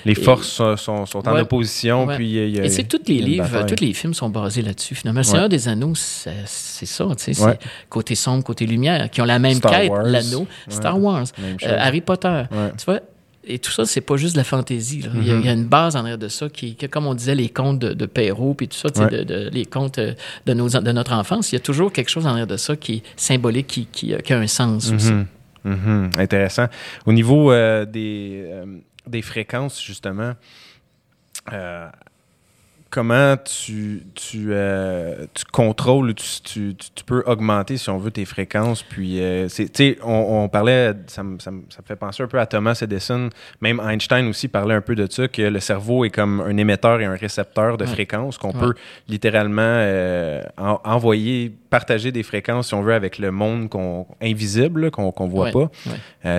Les forces sont, sont, en opposition. Puis y a, et c'est tous les livres, tous les films sont basés là-dessus, finalement. C'est un des anneaux, c'est ça, tu sais, c'est côté sombre, côté lumière, qui ont la même quête, l'anneau. Star Wars, euh, Harry Potter. Tu vois, et tout ça, c'est pas juste de la fantaisie. il, y a, mm-hmm. une base en arrière de ça qui, comme on disait, les contes de, de Perrault, puis tout ça, de, les contes euh, de, nos, de notre enfance. Il y a toujours quelque chose en arrière de ça qui est symbolique, qui, qui, a un sens aussi. Mm-hmm. Mm-hmm. Intéressant. Au niveau euh, des, euh, des fréquences, justement, comment tu, tu, euh, tu contrôles, tu, tu, peux augmenter, si on veut, tes fréquences. Puis, euh, sais, on, on, parlait, ça me, ça, me, fait penser un peu à Thomas Edison. Même Einstein aussi parlait un peu de ça, que le cerveau est comme un émetteur et un récepteur de fréquences, qu'on peut littéralement euh, envoyer, partager des fréquences, si on veut, avec le monde qu'on, invisible, qu'on ne voit pas.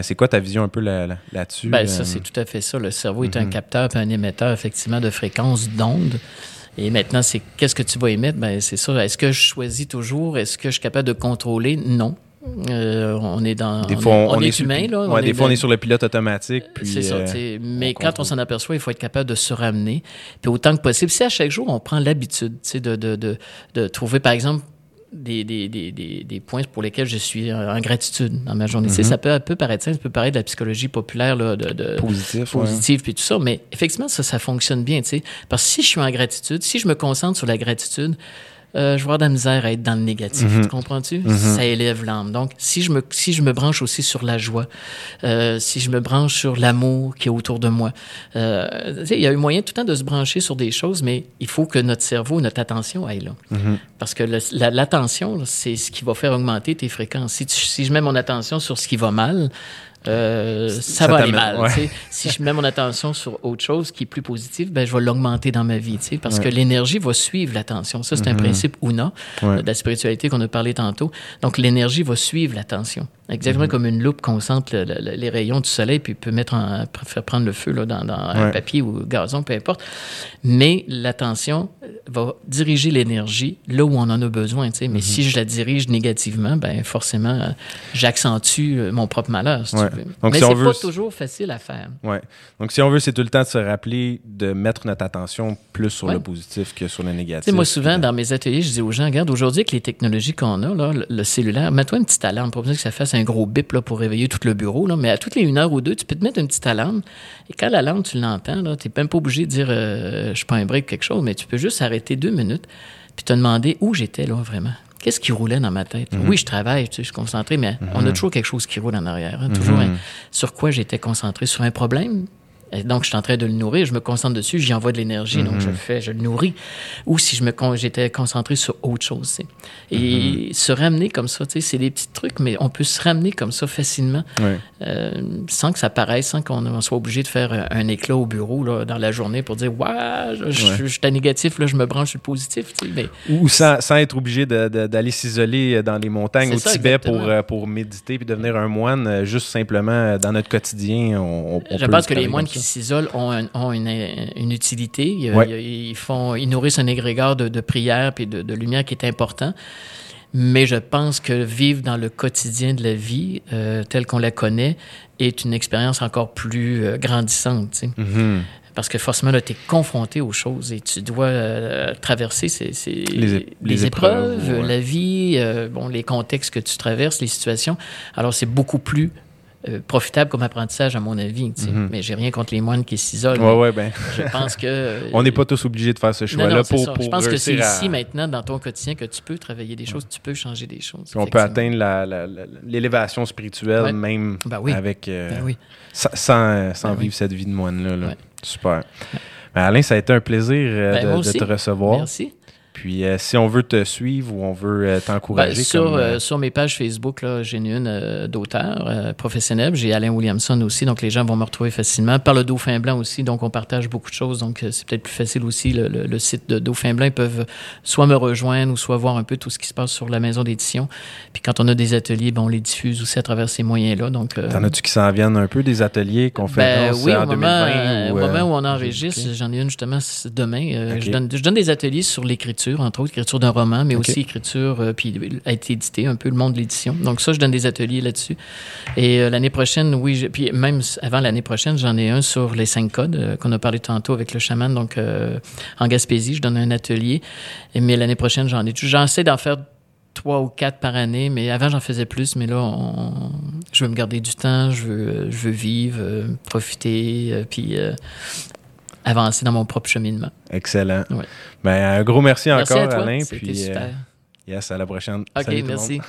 c'est quoi ta vision un peu là-dessus? ben, ça, c'est tout à fait ça. Le cerveau est un mm-hmm. capteur et un émetteur, effectivement, de fréquences d'ondes. Et maintenant, c'est qu'est-ce que tu vas émettre? Ben, c'est ça. Est-ce que je choisis toujours? Est-ce que je suis capable de contrôler? Non. Euh, on est dans. Des fois, on, est, humain, là. des fois, on est sur le pilote automatique. C'est ça. Euh, mais quand on s'en aperçoit, il faut être capable de se ramener. Puis autant que possible, si à chaque jour, on prend l'habitude de, de, de, de trouver, par exemple, des, des, des, des, points pour lesquels je suis en gratitude dans ma journée. Mhm. Ça peut, peut paraître ça peut paraître de la psychologie populaire là, de, de positif, positive puis tout ça, mais effectivement ça ça fonctionne bien, tu sais. Parce que si je suis en gratitude, si je me concentre sur la gratitude, euh, je vais avoir de la misère à être dans le négatif. Mhm. Tu comprends-tu? Mhm. Ça élève l'âme. Donc, si je, me, si je me branche aussi sur la joie, euh, si je me branche sur l'amour qui est autour de moi, euh, il y a eu moyen tout le temps de se brancher sur des choses, mais il faut que notre cerveau, notre attention aille là. Mhm. Parce que l'attention, c'est ce qui va faire augmenter tes fréquences. Si, si je mets mon attention sur ce qui va mal, euh, ça, va aller mal. Si je mets mon attention sur autre chose qui est plus positive, ben, je vais l'augmenter dans ma vie, parce que l'énergie va suivre l'attention. Ça, c'est un mhm. principe UNA de la spiritualité qu'on a parlé tantôt. Donc, l'énergie va suivre l'attention. Exactement mhm. comme une loupe concentre les rayons du soleil puis peut mettre en, faire prendre le feu là, dans, un papier ou gazon, peu importe. Mais l'attention va diriger l'énergie là où on en a besoin. Mais mhm. si je la dirige négativement, ben forcément, j'accentue euh, mon propre malheur. Si tu Donc, Mais si c'est pas toujours facile à faire. Ouais. Donc, si on veut, c'est tout le temps de se rappeler de mettre notre attention plus sur le positif que sur le négatif. moi, souvent, dans mes ateliers, je dis aux gens, regarde, aujourd'hui, avec les technologies qu'on a, là, le, cellulaire, mets-toi une petite alarme pour que ça fasse un gros bip là, pour réveiller tout le bureau, là, mais à toutes les une heure ou deux, tu peux te mettre une petite alarme. Et quand l'alarme, tu l'entends, tu n'es même pas obligé de dire euh, je prends un break quelque chose, mais tu peux juste arrêter deux minutes puis te demander où j'étais là vraiment. Qu'est-ce qui roulait dans ma tête? Mhm. Oui, je travaille, je suis concentré, mais on a mhm. toujours quelque chose qui roule en arrière. Hein, toujours mhm. sur quoi j'étais concentré? Sur un problème? Donc, je suis en train de le nourrir, je me concentre dessus, j'y envoie de l'énergie, donc je le mhm. fais, je le nourris. Ou si je me j'étais concentré sur autre chose. Et mhm. se ramener comme ça, c'est des petits trucs, mais on peut se ramener comme ça facilement, euh, sans que ça paraisse, sans qu'on soit obligé de faire un éclat au bureau là, dans la journée pour dire Ouais, je, suis à négatif, là, je me branche sur le positif. Mais... Ou sans, sans, être obligé d'aller s'isoler dans les montagnes au Tibet pour, euh, pour méditer puis devenir un moine, euh, juste simplement dans notre quotidien. On, je pense que les moines qui s'isolent ont, une, utilité. Ils, font, ils nourrissent un égrégore de, prière et de, lumière qui est important. Mais je pense que vivre dans le quotidien de la vie, euh, telle qu'on la connaît, est une expérience encore plus euh, grandissante. Mm-hmm. Parce que forcément, tu es confronté aux choses et tu dois euh, traverser ces, les, épreuves, la vie, bon, les contextes que tu traverses, les situations. Alors, c'est beaucoup plus euh, profitable comme apprentissage, à mon avis. Mhm. Mais j'ai rien contre les moines qui s'isolent. Ouais, ouais, ben. Je pense que. On n'est pas tous obligés de faire ce choix-là pour, pour, Je pense que c'est ici, maintenant, dans ton quotidien, que tu peux travailler des choses, tu peux changer des choses. On peut atteindre l'élévation spirituelle, même ben avec. Euh, ben oui. Sans, sans vivre cette vie de moine-là. Super. Alain, ça a été un plaisir euh, de, de, te recevoir. Merci. Puis, euh, si on veut te suivre ou on veut euh, t'encourager. Ben, sur, euh, sur mes pages Facebook, j'ai une d'auteur professionnel. J'ai Alain Williamson aussi, donc les gens vont me retrouver facilement. Par le Dauphin Blanc aussi, donc on partage beaucoup de choses. Donc, c'est peut-être plus facile aussi. Le, site de Dauphin Blanc, ils peuvent soit me rejoindre ou soit voir un peu tout ce qui se passe sur la maison d'édition. Puis, quand on a des ateliers, ben, on les diffuse aussi à travers ces moyens-là. Donc, T'en as-tu qui s'en viennent un peu des ateliers, conférences ben, oui, en au moment, au moment où on enregistre, j'en ai une justement demain. je, donne, je donne des ateliers sur l'écriture entre autres, écriture d'un roman, mais aussi écriture, euh, puis a été édité, un peu le monde de l'édition. Donc ça, je donne des ateliers là-dessus. Et euh, l'année prochaine, oui, puis même avant l'année prochaine, j'en ai un sur les cinq codes qu'on a parlé tantôt avec le chaman. Donc en Gaspésie, je donne un atelier. Et, mais l'année prochaine, j'en ai. J'en sais d'en faire trois ou quatre par année, mais avant j'en faisais plus, mais là je veux me garder du temps, je veux, je veux vivre, profiter, puis avancer dans mon propre cheminement. Excellent. Ben, un gros merci, encore, Alain. Puis, euh, yes, à la prochaine. OK, merci.